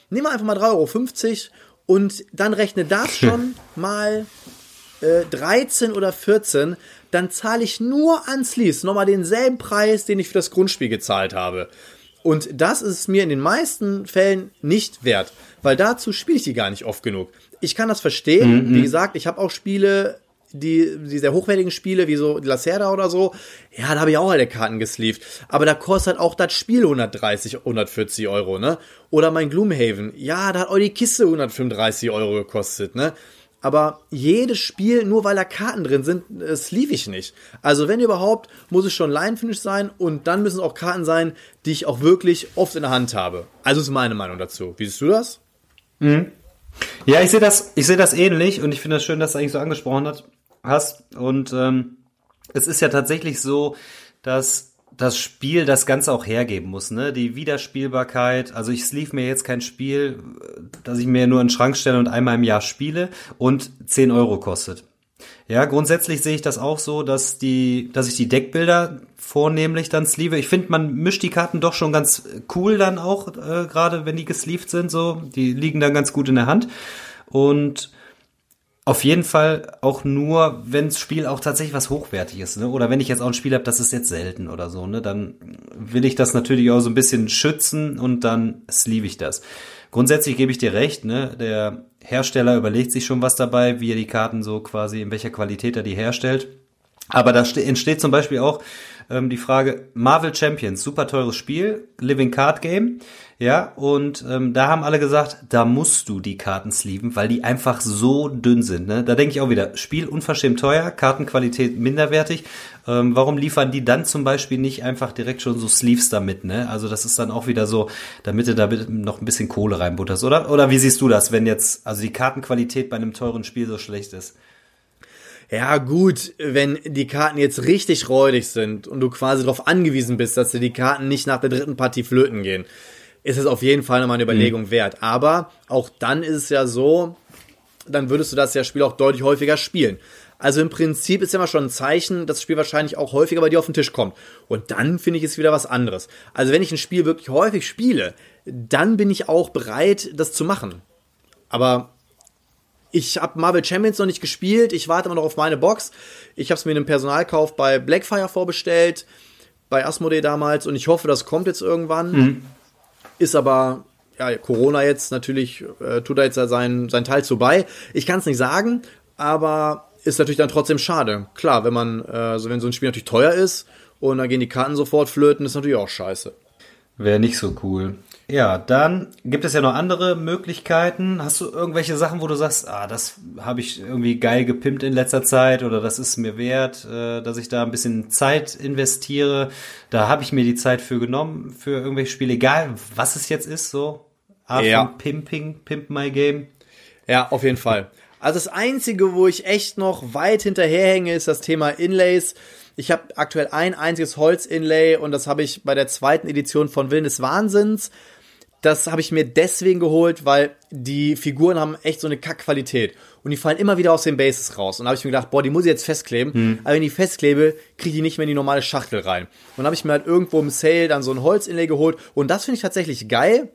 [SPEAKER 2] Nehmen wir einfach mal 3,50 Euro und dann rechne das schon mal äh, 13 oder 14, dann zahle ich nur an Sleeves nochmal denselben Preis, den ich für das Grundspiel gezahlt habe. Und das ist mir in den meisten Fällen nicht wert, weil dazu spiele ich die gar nicht oft genug. Ich kann das verstehen. Mhm. Wie gesagt, ich habe auch Spiele, die, die sehr hochwertigen Spiele, wie so Lacerda oder so, ja, da habe ich auch alle Karten gesleeved. Aber da kostet halt auch das Spiel 130, 140 Euro, ne? Oder mein Gloomhaven, ja, da hat auch die Kiste 135 Euro gekostet, ne? Aber jedes Spiel, nur weil da Karten drin sind, das lief ich nicht. Also wenn überhaupt, muss es schon Line-Finish sein und dann müssen es auch Karten sein, die ich auch wirklich oft in der Hand habe. Also ist meine Meinung dazu. Wie siehst du das?
[SPEAKER 3] Mhm. Ja, ich sehe das, ich sehe das ähnlich und ich finde es das schön, dass du eigentlich so angesprochen hast. Und ähm, es ist ja tatsächlich so, dass das Spiel das Ganze auch hergeben muss, ne? Die Wiederspielbarkeit. Also ich sleeve mir jetzt kein Spiel, das ich mir nur in den Schrank stelle und einmal im Jahr spiele und 10 Euro kostet. Ja, grundsätzlich sehe ich das auch so, dass die, dass ich die Deckbilder vornehmlich dann sleeve. Ich finde, man mischt die Karten doch schon ganz cool dann auch, äh, gerade wenn die gesleeved sind, so. Die liegen dann ganz gut in der Hand. Und auf jeden Fall auch nur, wenn das Spiel auch tatsächlich was Hochwertiges, ne? Oder wenn ich jetzt auch ein Spiel habe, das ist jetzt selten oder so, ne? Dann will ich das natürlich auch so ein bisschen schützen und dann sleeve ich das. Grundsätzlich gebe ich dir recht, ne? Der Hersteller überlegt sich schon was dabei, wie er die Karten so quasi, in welcher Qualität er die herstellt. Aber da entsteht zum Beispiel auch ähm, die Frage, Marvel Champions, super teures Spiel, Living Card Game. Ja, und ähm, da haben alle gesagt, da musst du die Karten sleeven, weil die einfach so dünn sind. Ne? Da denke ich auch wieder, Spiel unverschämt teuer, Kartenqualität minderwertig. Ähm, warum liefern die dann zum Beispiel nicht einfach direkt schon so Sleeves damit? Ne? Also das ist dann auch wieder so, damit du da noch ein bisschen Kohle reinbutterst, oder? Oder wie siehst du das, wenn jetzt also die Kartenqualität bei einem teuren Spiel so schlecht ist?
[SPEAKER 2] Ja, gut, wenn die Karten jetzt richtig räudig sind und du quasi darauf angewiesen bist, dass dir die Karten nicht nach der dritten Partie flöten gehen ist es auf jeden Fall nochmal eine Überlegung mhm. wert. Aber auch dann ist es ja so, dann würdest du das ja Spiel auch deutlich häufiger spielen. Also im Prinzip ist ja immer schon ein Zeichen, dass das Spiel wahrscheinlich auch häufiger bei dir auf den Tisch kommt. Und dann finde ich es wieder was anderes. Also wenn ich ein Spiel wirklich häufig spiele, dann bin ich auch bereit, das zu machen. Aber ich habe Marvel Champions noch nicht gespielt. Ich warte immer noch auf meine Box. Ich habe es mir in einem Personalkauf bei Blackfire vorbestellt, bei Asmodee damals. Und ich hoffe, das kommt jetzt irgendwann. Mhm. Ist aber, ja, Corona jetzt natürlich, äh, tut da jetzt sein, sein Teil zu bei. Ich kann es nicht sagen, aber ist natürlich dann trotzdem schade. Klar, wenn man, äh, also wenn so ein Spiel natürlich teuer ist und dann gehen die Karten sofort flöten, ist natürlich auch scheiße.
[SPEAKER 3] Wäre nicht so cool. Ja, dann gibt es ja noch andere Möglichkeiten. Hast du irgendwelche Sachen, wo du sagst, ah, das habe ich irgendwie geil gepimpt in letzter Zeit oder das ist mir wert, äh, dass ich da ein bisschen Zeit investiere. Da habe ich mir die Zeit für genommen, für irgendwelche Spiele, egal was es jetzt ist, so. Art ja. von Pimping, Pimp My Game.
[SPEAKER 2] Ja, auf jeden Fall. Also das Einzige, wo ich echt noch weit hinterherhänge, ist das Thema Inlays. Ich habe aktuell ein einziges Holz-Inlay und das habe ich bei der zweiten Edition von Willen des Wahnsinns das habe ich mir deswegen geholt, weil die Figuren haben echt so eine Kackqualität. Und die fallen immer wieder aus den Bases raus. Und da habe ich mir gedacht, boah, die muss ich jetzt festkleben. Hm. Aber wenn die festklebe, kriege ich die nicht mehr in die normale Schachtel rein. Und dann habe ich mir halt irgendwo im Sale dann so ein Holzinlay geholt. Und das finde ich tatsächlich geil.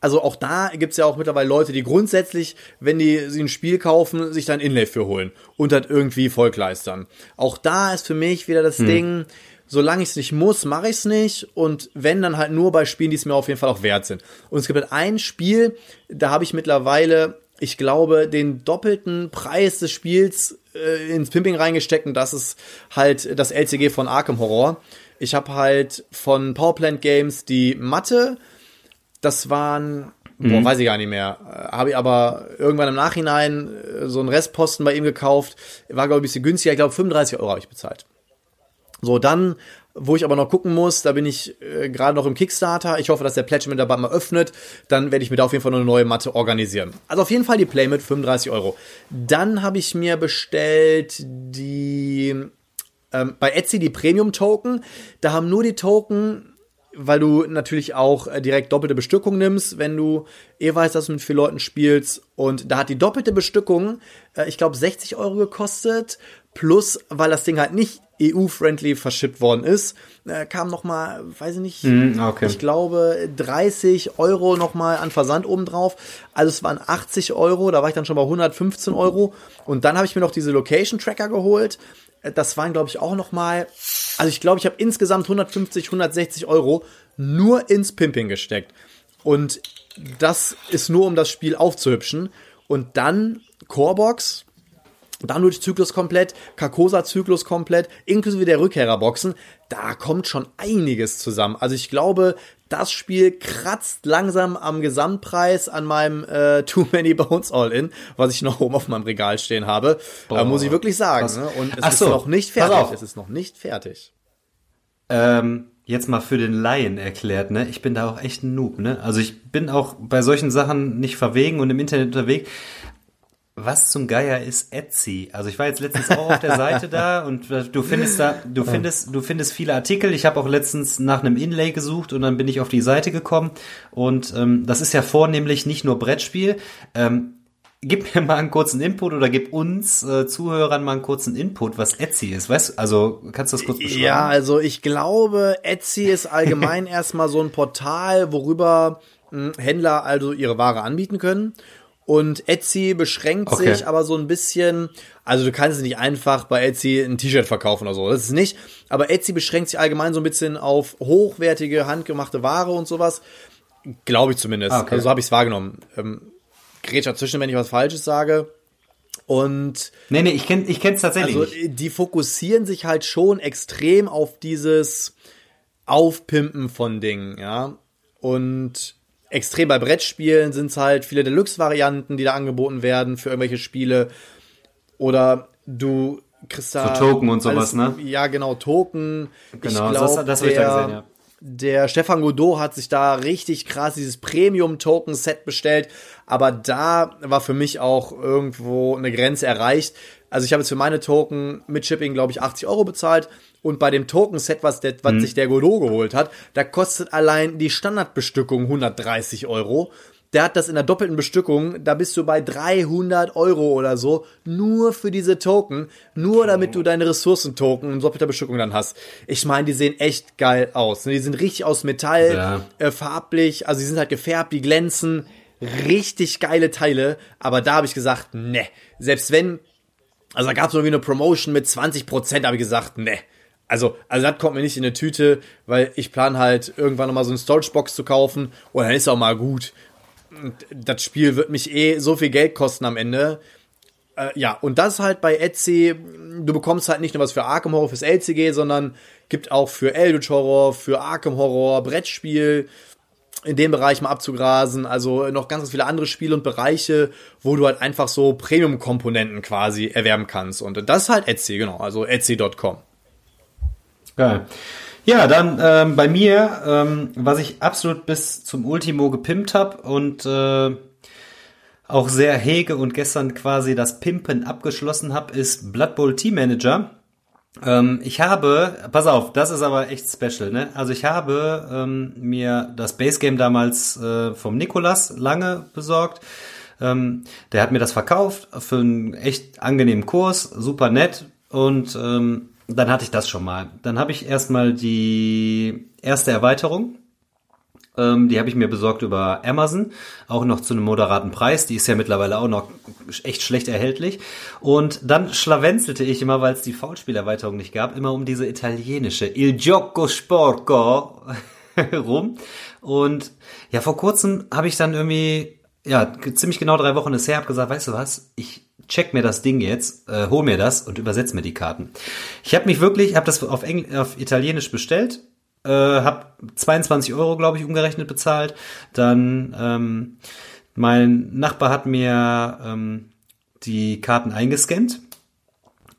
[SPEAKER 2] Also auch da gibt's ja auch mittlerweile Leute, die grundsätzlich, wenn die sich ein Spiel kaufen, sich dann Inlay für holen und halt irgendwie vollkleistern. Auch da ist für mich wieder das hm. Ding, solange ich es nicht muss, mache ich es nicht. Und wenn, dann halt nur bei Spielen, die es mir auf jeden Fall auch wert sind. Und es gibt halt ein Spiel, da habe ich mittlerweile, ich glaube, den doppelten Preis des Spiels äh, ins Pimping reingesteckt. Und das ist halt das LCG von Arkham Horror. Ich habe halt von Powerplant Games die Matte. Das waren Boah, mhm. weiß ich gar nicht mehr. Habe ich aber irgendwann im Nachhinein äh, so einen Restposten bei ihm gekauft. War, glaube ich, ein bisschen günstiger. Ich glaube, 35 Euro habe ich bezahlt. So, dann, wo ich aber noch gucken muss, da bin ich äh, gerade noch im Kickstarter. Ich hoffe, dass der Pledge mir dabei mal öffnet. Dann werde ich mir da auf jeden Fall noch eine neue Matte organisieren. Also auf jeden Fall die Play mit 35 Euro. Dann habe ich mir bestellt die ähm, bei Etsy die Premium Token. Da haben nur die Token weil du natürlich auch äh, direkt doppelte Bestückung nimmst, wenn du eh weißt, dass du mit vier Leuten spielst. Und da hat die doppelte Bestückung, äh, ich glaube, 60 Euro gekostet. Plus, weil das Ding halt nicht EU-friendly verschippt worden ist, äh, kam noch mal, weiß ich nicht, mm, okay. ich glaube 30 Euro noch mal an Versand obendrauf. Also es waren 80 Euro, da war ich dann schon bei 115 Euro. Und dann habe ich mir noch diese Location-Tracker geholt. Äh, das waren, glaube ich, auch noch mal, also ich glaube, ich habe insgesamt 150, 160 Euro nur ins Pimping gesteckt. Und das ist nur, um das Spiel aufzuhübschen. Und dann Corebox, Download-Zyklus komplett, Carcosa-Zyklus komplett, inklusive der Rückkehrerboxen. Da kommt schon einiges zusammen. Also ich glaube, das Spiel kratzt langsam am Gesamtpreis an meinem äh, Too Many Bones All-In, was ich noch oben auf meinem Regal stehen habe. Boah, äh, muss ich wirklich sagen. Ne? Und es Ach ist so, noch nicht fertig. Es ist noch nicht fertig.
[SPEAKER 3] Ähm, jetzt mal für den Laien erklärt, ne? Ich bin da auch echt ein Noob, ne? Also ich bin auch bei solchen Sachen nicht verwegen und im Internet unterwegs. Was zum Geier ist Etsy? Also ich war jetzt letztens auch auf der Seite da und du findest da, du findest, du findest viele Artikel. Ich habe auch letztens nach einem Inlay gesucht und dann bin ich auf die Seite gekommen und ähm, das ist ja vornehmlich nicht nur Brettspiel. Ähm, gib mir mal einen kurzen Input oder gib uns äh, Zuhörern mal einen kurzen Input, was Etsy ist. Weißt du, also kannst du das kurz beschreiben?
[SPEAKER 2] Ja, also ich glaube, Etsy ist allgemein erstmal so ein Portal, worüber mh, hm, Händler also ihre Ware anbieten können. Und Etsy beschränkt okay. sich aber so ein bisschen, also du kannst nicht einfach bei Etsy ein T-Shirt verkaufen oder so, das ist nicht. Aber Etsy beschränkt sich allgemein so ein bisschen auf hochwertige, handgemachte Ware und sowas. Glaube ich zumindest. Ah, okay. Also so habe ich es wahrgenommen. Ähm, Gretsch dazwischen, wenn ich was Falsches sage. Und
[SPEAKER 3] nee, nee, ich kenn ich kenn's tatsächlich. Also
[SPEAKER 2] die fokussieren sich halt schon extrem auf dieses Aufpimpen von Dingen, ja. Und extrem bei Brettspielen sind es halt viele Deluxe-Varianten, die da angeboten werden für irgendwelche Spiele. Oder du kriegst da.
[SPEAKER 3] So Token und sowas,
[SPEAKER 2] ne? Ja, genau, Token. Genau, ich glaub, das, das habe ich da gesehen, ja. Der Stefan Godot hat sich da richtig krass dieses Premium-Token-Set bestellt, aber da war für mich auch irgendwo eine Grenze erreicht. Also ich habe jetzt für meine Token mit Shipping, glaube ich, 80 Euro bezahlt und bei dem Token-Set, was, der, was mhm. sich der Godot geholt hat, da kostet allein die Standardbestückung 130 Euro. Der hat das in der doppelten Bestückung, da bist du bei 300 Euro oder so, nur für diese Token, nur damit du deine Ressourcentoken in doppelter Bestückung dann hast. Ich meine, die sehen echt geil aus. Ne? Die sind richtig aus Metall, ja. äh, farblich, also die sind halt gefärbt, die glänzen. Richtig geile Teile, aber da habe ich gesagt, ne. Selbst wenn, also da gab es irgendwie eine Promotion mit 20%, habe ich gesagt, ne also, also das kommt mir nicht in eine Tüte, weil ich plane halt irgendwann nochmal so eine Storage-Box zu kaufen und dann ist auch mal gut. Das Spiel wird mich eh so viel Geld kosten am Ende. Äh, ja, und das halt bei Etsy, du bekommst halt nicht nur was für Arkham Horror fürs LCG, sondern gibt auch für Eldritch Horror, für Arkham Horror, Brettspiel, in dem Bereich mal abzugrasen, also noch ganz, ganz viele andere Spiele und Bereiche, wo du halt einfach so Premium-Komponenten quasi erwerben kannst. Und das ist halt Etsy, genau, also etsy.com.
[SPEAKER 3] Geil. Ja, dann ähm, bei mir, ähm, was ich absolut bis zum Ultimo gepimpt habe und äh, auch sehr hege und gestern quasi das Pimpen abgeschlossen habe, ist Blood Bowl Team Manager. Ähm, ich habe, pass auf, das ist aber echt special, ne? Also ich habe ähm, mir das Base Game damals äh, vom Nikolas lange besorgt. Ähm, der hat mir das verkauft für einen echt angenehmen Kurs, super nett. Und ähm, dann hatte ich das schon mal. Dann habe ich erstmal die erste Erweiterung ähm, die habe ich mir besorgt über Amazon, auch noch zu einem moderaten Preis. Die ist ja mittlerweile auch noch echt schlecht erhältlich. Und dann schlawenzelte ich immer, weil es die Foulspielerweiterung nicht gab, immer um diese italienische Il Gioco Sporco rum. Und ja, vor kurzem habe ich dann irgendwie, ja, ziemlich genau drei Wochen ist her, habe gesagt, weißt du was, ich check mir das Ding jetzt, äh, hol mir das und übersetze mir die Karten. Ich habe mich wirklich, habe das auf, Engl auf Italienisch bestellt, äh, habe 22 Euro, glaube ich, umgerechnet bezahlt. Dann ähm, mein Nachbar hat mir ähm, die Karten eingescannt.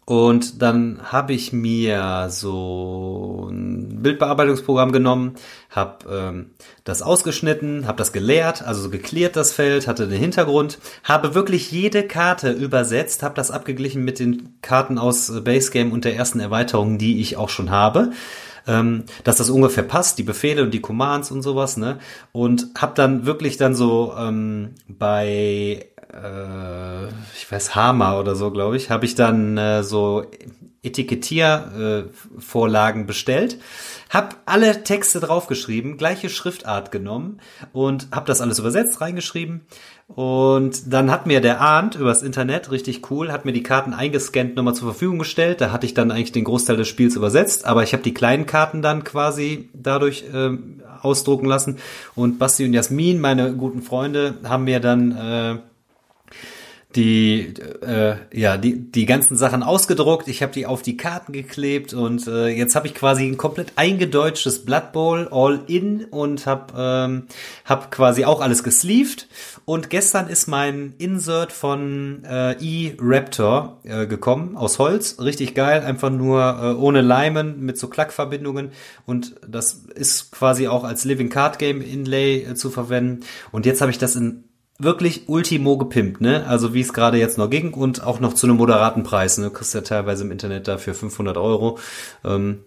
[SPEAKER 3] Und dann habe ich mir so ein Bildbearbeitungsprogramm genommen, habe ähm, das ausgeschnitten, habe das geleert, also so geklärt das Feld, hatte den Hintergrund, habe wirklich jede Karte übersetzt, habe das abgeglichen mit den Karten aus Basegame und der ersten Erweiterung, die ich auch schon habe ähm, dass das ungefähr passt, die Befehle und die Commands und sowas, ne? Und hab dann wirklich dann so ähm, bei äh, ich weiß Hammer oder so, glaube ich, habe ich dann äh, so Etikettiervorlagen äh, bestellt, hab alle Texte draufgeschrieben, gleiche Schriftart genommen und hab das alles übersetzt, reingeschrieben und dann hat mir der Arndt übers Internet, richtig cool, hat mir die Karten eingescannt nochmal zur Verfügung gestellt. Da hatte ich dann eigentlich den Großteil des Spiels übersetzt, aber ich habe die kleinen Karten dann quasi dadurch ähm, ausdrucken lassen. Und Basti und Jasmin, meine guten Freunde, haben mir dann äh, die äh, ja die die ganzen Sachen ausgedruckt. Ich habe die auf die Karten geklebt und äh, jetzt habe ich quasi ein komplett eingedeutschtes Blood Bowl all in und habe ähm, hab quasi auch alles gesleeved. Und gestern ist mein Insert von äh, E-Raptor äh, gekommen aus Holz, richtig geil, einfach nur äh, ohne Leimen mit so Klackverbindungen und das ist quasi auch als Living Card Game Inlay äh, zu verwenden. Und jetzt habe ich das in wirklich Ultimo gepimpt, ne? Also wie es gerade jetzt noch ging und auch noch zu einem moderaten Preis. Ne? Du kriegst ja teilweise im Internet dafür 500 Euro. Ähm,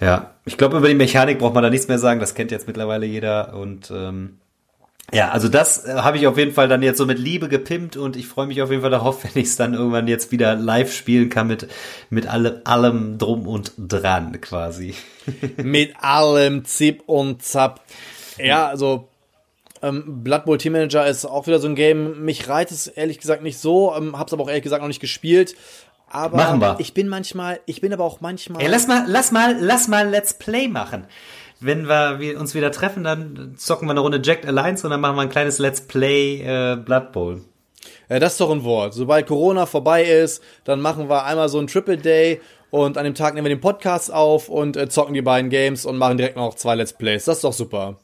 [SPEAKER 3] ja, ich glaube über die Mechanik braucht man da nichts mehr sagen. Das kennt jetzt mittlerweile jeder und ähm, ja, also das äh, habe ich auf jeden Fall dann jetzt so mit Liebe gepimpt und ich freue mich auf jeden Fall darauf, wenn ich es dann irgendwann jetzt wieder live spielen kann mit mit allem, allem drum und dran quasi.
[SPEAKER 2] mit allem Zip und Zap. Ja, also ähm, Blood Bowl Team Manager ist auch wieder so ein Game. Mich reizt es ehrlich gesagt nicht so, ähm, hab's aber auch ehrlich gesagt noch nicht gespielt. Aber
[SPEAKER 3] machen wir.
[SPEAKER 2] ich bin manchmal, ich bin aber auch manchmal.
[SPEAKER 3] Ey, lass mal, lass mal, lass mal Let's Play machen. Wenn wir, wir uns wieder treffen, dann zocken wir eine Runde Jacked Alliance und dann machen wir ein kleines Let's Play äh, Blood Bowl.
[SPEAKER 2] Ja, das ist doch ein Wort. Sobald Corona vorbei ist, dann machen wir einmal so ein Triple Day und an dem Tag nehmen wir den Podcast auf und äh, zocken die beiden Games und machen direkt noch zwei Let's Plays. Das ist doch super.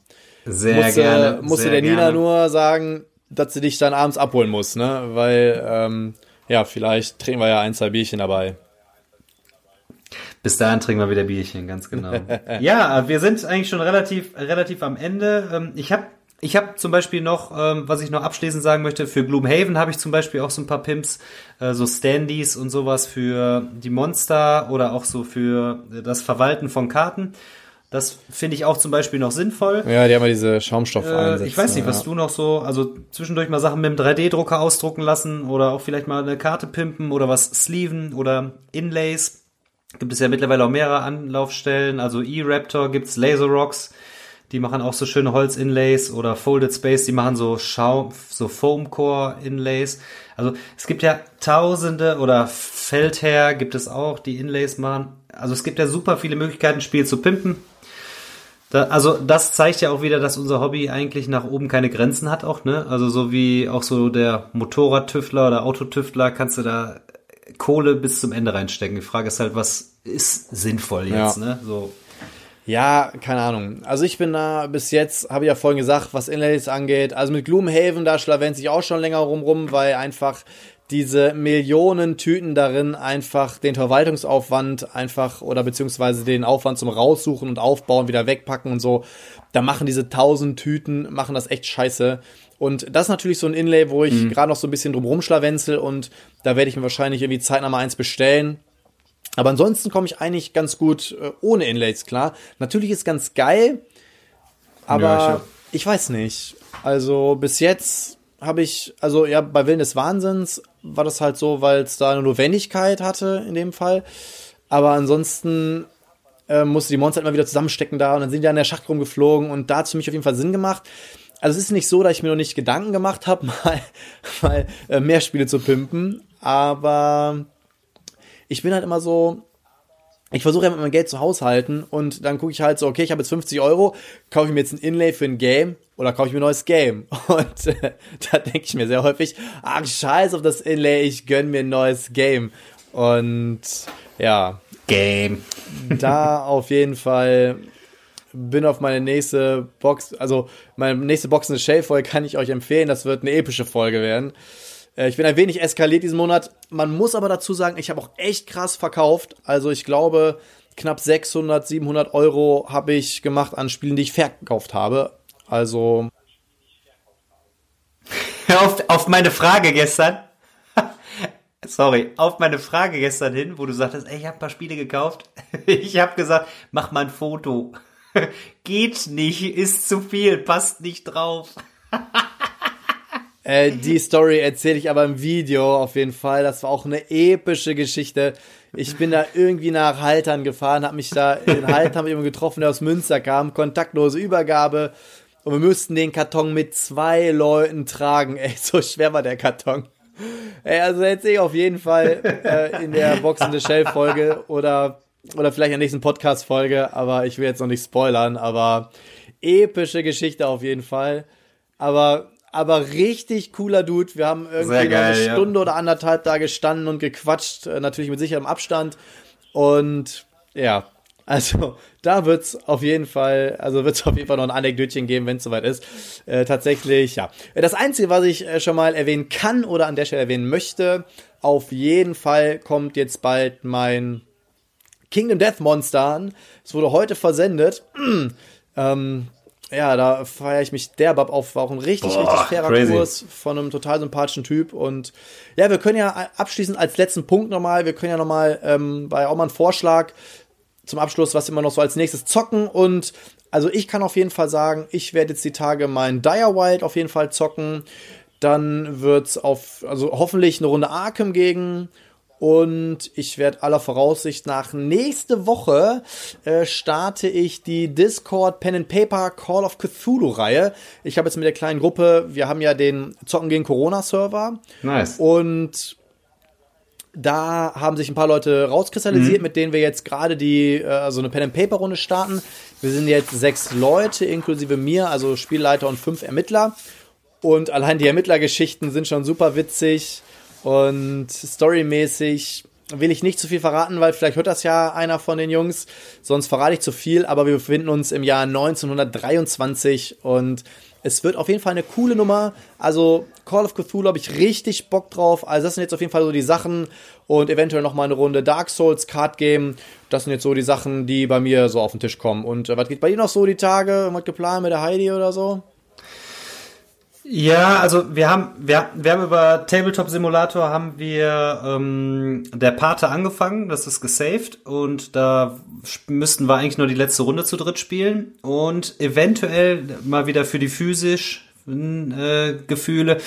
[SPEAKER 3] Sehr musste, gerne.
[SPEAKER 2] Musste der Nina nur sagen, dass sie dich dann abends abholen muss, ne? Weil, ähm, ja, vielleicht trinken wir ja ein, zwei Bierchen dabei.
[SPEAKER 3] Bis dahin trinken wir wieder Bierchen, ganz genau. ja, wir sind eigentlich schon relativ, relativ am Ende. Ähm, ich habe ich hab zum Beispiel noch, ähm, was ich noch abschließend sagen möchte, für Gloomhaven habe ich zum Beispiel auch so ein paar Pimps, äh, so Standys und sowas für die Monster oder auch so für das Verwalten von Karten. Das finde ich auch zum Beispiel noch sinnvoll.
[SPEAKER 2] Ja, die haben ja diese Schaumstoff
[SPEAKER 3] äh, Ich weiß nicht, was du noch so, also zwischendurch mal Sachen mit dem 3D-Drucker ausdrucken lassen oder auch vielleicht mal eine Karte pimpen oder was sleeven oder Inlays. Gibt es ja mittlerweile auch mehrere Anlaufstellen. Also E-Raptor gibt's Laser Rocks. Die machen auch so schöne Holz-Inlays oder Folded Space, die machen so Schaum, so Foam-Core-Inlays. Also es gibt ja tausende oder Feldherr gibt es auch, die Inlays machen. Also es gibt ja super viele Möglichkeiten, Spiel zu pimpen. Da, also das zeigt ja auch wieder, dass unser Hobby eigentlich nach oben keine Grenzen hat auch, ne? Also so wie auch so der Motorradtüftler oder Autotüftler kannst du da Kohle bis zum Ende reinstecken. Die Frage ist halt, was ist sinnvoll jetzt, ja. ne? So.
[SPEAKER 2] Ja, keine Ahnung. Also ich bin da bis jetzt, habe ich ja vorhin gesagt, was Inlays angeht. Also mit Gloomhaven, da schlawenzt ich auch schon länger rum rum, weil einfach diese Millionen Tüten darin einfach den Verwaltungsaufwand einfach oder beziehungsweise den Aufwand zum Raussuchen und Aufbauen wieder wegpacken und so. Da machen diese tausend Tüten, machen das echt scheiße. Und das ist natürlich so ein Inlay, wo ich mhm. gerade noch so ein bisschen drum rumschlawenzel und da werde ich mir wahrscheinlich irgendwie zeitnah mal eins bestellen. Aber ansonsten komme ich eigentlich ganz gut äh, ohne Inlays klar. Natürlich ist ganz geil, aber ja, ich, ich weiß nicht. Also bis jetzt habe ich, also ja, bei Willen des Wahnsinns war das halt so, weil es da eine Notwendigkeit hatte in dem Fall. Aber ansonsten äh, musste die Monster immer wieder zusammenstecken da und dann sind die an der Schacht rumgeflogen und da hat es für mich auf jeden Fall Sinn gemacht. Also es ist nicht so, dass ich mir noch nicht Gedanken gemacht habe, mal, mal äh, mehr Spiele zu pimpen, aber ich bin halt immer so, ich versuche ja mit meinem Geld zu haushalten und dann gucke ich halt so, okay, ich habe jetzt 50 Euro, kaufe ich mir jetzt ein Inlay für ein Game oder kaufe ich mir ein neues Game? Und äh, da denke ich mir sehr häufig, ach scheiß auf das Inlay, ich gönn mir ein neues Game. Und ja.
[SPEAKER 3] Game.
[SPEAKER 2] da auf jeden Fall bin auf meine nächste Box, also meine nächste Box in the Shell Folge kann ich euch empfehlen, das wird eine epische Folge werden. Äh, ich bin ein wenig eskaliert diesen Monat. Man muss aber dazu sagen, ich habe auch echt krass verkauft. Also ich glaube, knapp 600, 700 Euro habe ich gemacht an Spielen, die ich verkauft habe. Also.
[SPEAKER 3] auf, auf meine Frage gestern. Sorry, auf meine Frage gestern hin, wo du sagtest, ey, ich habe ein paar Spiele gekauft. Ich habe gesagt, mach mal ein Foto. Geht nicht, ist zu viel, passt nicht drauf.
[SPEAKER 2] Äh, die Story erzähle ich aber im Video auf jeden Fall. Das war auch eine epische Geschichte. Ich bin da irgendwie nach Haltern gefahren, habe mich da in Haltern mit jemandem getroffen, der aus Münster kam, kontaktlose Übergabe. Und wir mussten den Karton mit zwei Leuten tragen. Ey, so schwer war der Karton. Ey, also erzähle ich auf jeden Fall äh, in der Box in the Shell Folge oder, oder vielleicht in der nächsten Podcast Folge, aber ich will jetzt noch nicht spoilern, aber epische Geschichte auf jeden Fall. Aber aber richtig cooler Dude. Wir haben irgendwie geil, eine Stunde ja. oder anderthalb da gestanden und gequatscht, äh, natürlich mit sicherem Abstand. Und ja, also da wird's auf jeden Fall, also wird's auf jeden Fall noch ein Anekdötchen geben, wenn es soweit ist. Äh, tatsächlich, ja. Das Einzige, was ich äh, schon mal erwähnen kann oder an der Stelle erwähnen möchte, auf jeden Fall kommt jetzt bald mein Kingdom Death Monster an. Es wurde heute versendet. ähm, ja, da feiere ich mich derbab auf. War auch ein richtig, Boah, richtig fairer crazy. Kurs von einem total sympathischen Typ. Und ja, wir können ja abschließend als letzten Punkt nochmal, wir können ja nochmal ähm, bei auch mal einen Vorschlag zum Abschluss, was immer noch so als nächstes zocken. Und also ich kann auf jeden Fall sagen, ich werde jetzt die Tage mein Dire Wild auf jeden Fall zocken. Dann wird's auf, also hoffentlich eine Runde Arkham gegen und ich werde aller Voraussicht nach nächste Woche äh, starte ich die Discord Pen and Paper Call of Cthulhu Reihe. Ich habe jetzt mit der kleinen Gruppe, wir haben ja den Zocken gegen Corona Server.
[SPEAKER 3] Nice.
[SPEAKER 2] Und da haben sich ein paar Leute rauskristallisiert, mhm. mit denen wir jetzt gerade die äh, so eine Pen and Paper Runde starten. Wir sind jetzt sechs Leute inklusive mir, also Spielleiter und fünf Ermittler. Und allein die Ermittlergeschichten sind schon super witzig. Und storymäßig will ich nicht zu viel verraten, weil vielleicht hört das ja einer von den Jungs. Sonst verrate ich zu viel, aber wir befinden uns im Jahr 1923 und es wird auf jeden Fall eine coole Nummer. Also Call of Cthulhu habe ich richtig Bock drauf. Also das sind jetzt auf jeden Fall so die Sachen und eventuell noch mal eine Runde Dark Souls Card Game. Das sind jetzt so die Sachen, die bei mir so auf den Tisch kommen. Und äh, was geht bei dir noch so die Tage? Was geplant mit der Heidi oder so?
[SPEAKER 3] Ja, also wir haben, wir, wir haben über Tabletop Simulator haben wir ähm, der Pate angefangen, das ist gesaved und da müssten wir eigentlich nur die letzte Runde zu dritt spielen und eventuell mal wieder für die physisch äh, Gefühle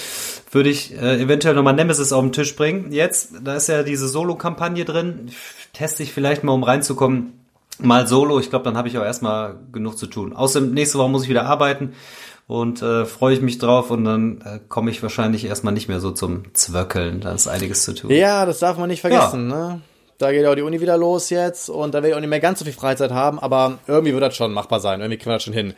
[SPEAKER 3] würde ich äh, eventuell nochmal Nemesis auf den Tisch bringen. Jetzt, da ist ja diese Solo-Kampagne drin, teste ich vielleicht mal, um reinzukommen, mal Solo. Ich glaube, dann habe ich auch erstmal genug zu tun. Außerdem nächste Woche muss ich wieder arbeiten und äh, freue ich mich drauf und dann äh, komme ich wahrscheinlich erstmal nicht mehr so zum Zwöckeln. Da ist einiges zu tun.
[SPEAKER 2] Ja, das darf man nicht vergessen. Ja. Ne? Da geht auch die Uni wieder los jetzt und da werde ich auch nicht mehr ganz so viel Freizeit haben, aber irgendwie wird das schon machbar sein. Irgendwie kriegen wir das schon hin.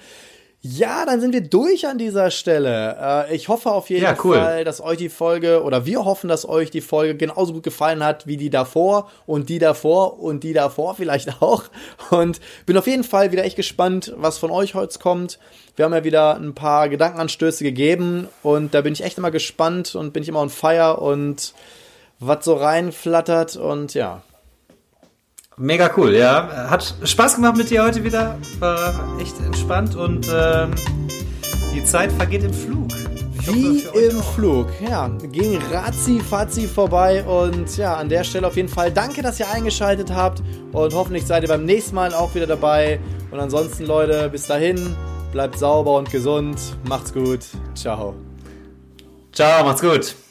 [SPEAKER 2] Ja, dann sind wir durch an dieser Stelle. Äh, ich hoffe auf jeden ja, cool. Fall, dass euch die Folge oder wir hoffen, dass euch die Folge genauso gut gefallen hat wie die davor und die davor und die davor vielleicht auch. Und bin auf jeden Fall wieder echt gespannt, was von euch heute kommt. Wir haben ja wieder ein paar Gedankenanstöße gegeben und da bin ich echt immer gespannt und bin ich immer on fire und was so reinflattert und ja,
[SPEAKER 3] Mega cool, ja. Hat Spaß gemacht mit dir heute wieder. War echt entspannt und ähm, die Zeit vergeht im Flug.
[SPEAKER 2] Wie im Flug. Ja, ging ratzi fatzi vorbei und ja, an der Stelle auf jeden Fall danke, dass ihr eingeschaltet habt und hoffentlich seid ihr beim nächsten Mal auch wieder dabei. Und ansonsten, Leute, bis dahin, bleibt sauber und gesund. Macht's gut. Ciao.
[SPEAKER 3] Ciao, macht's gut.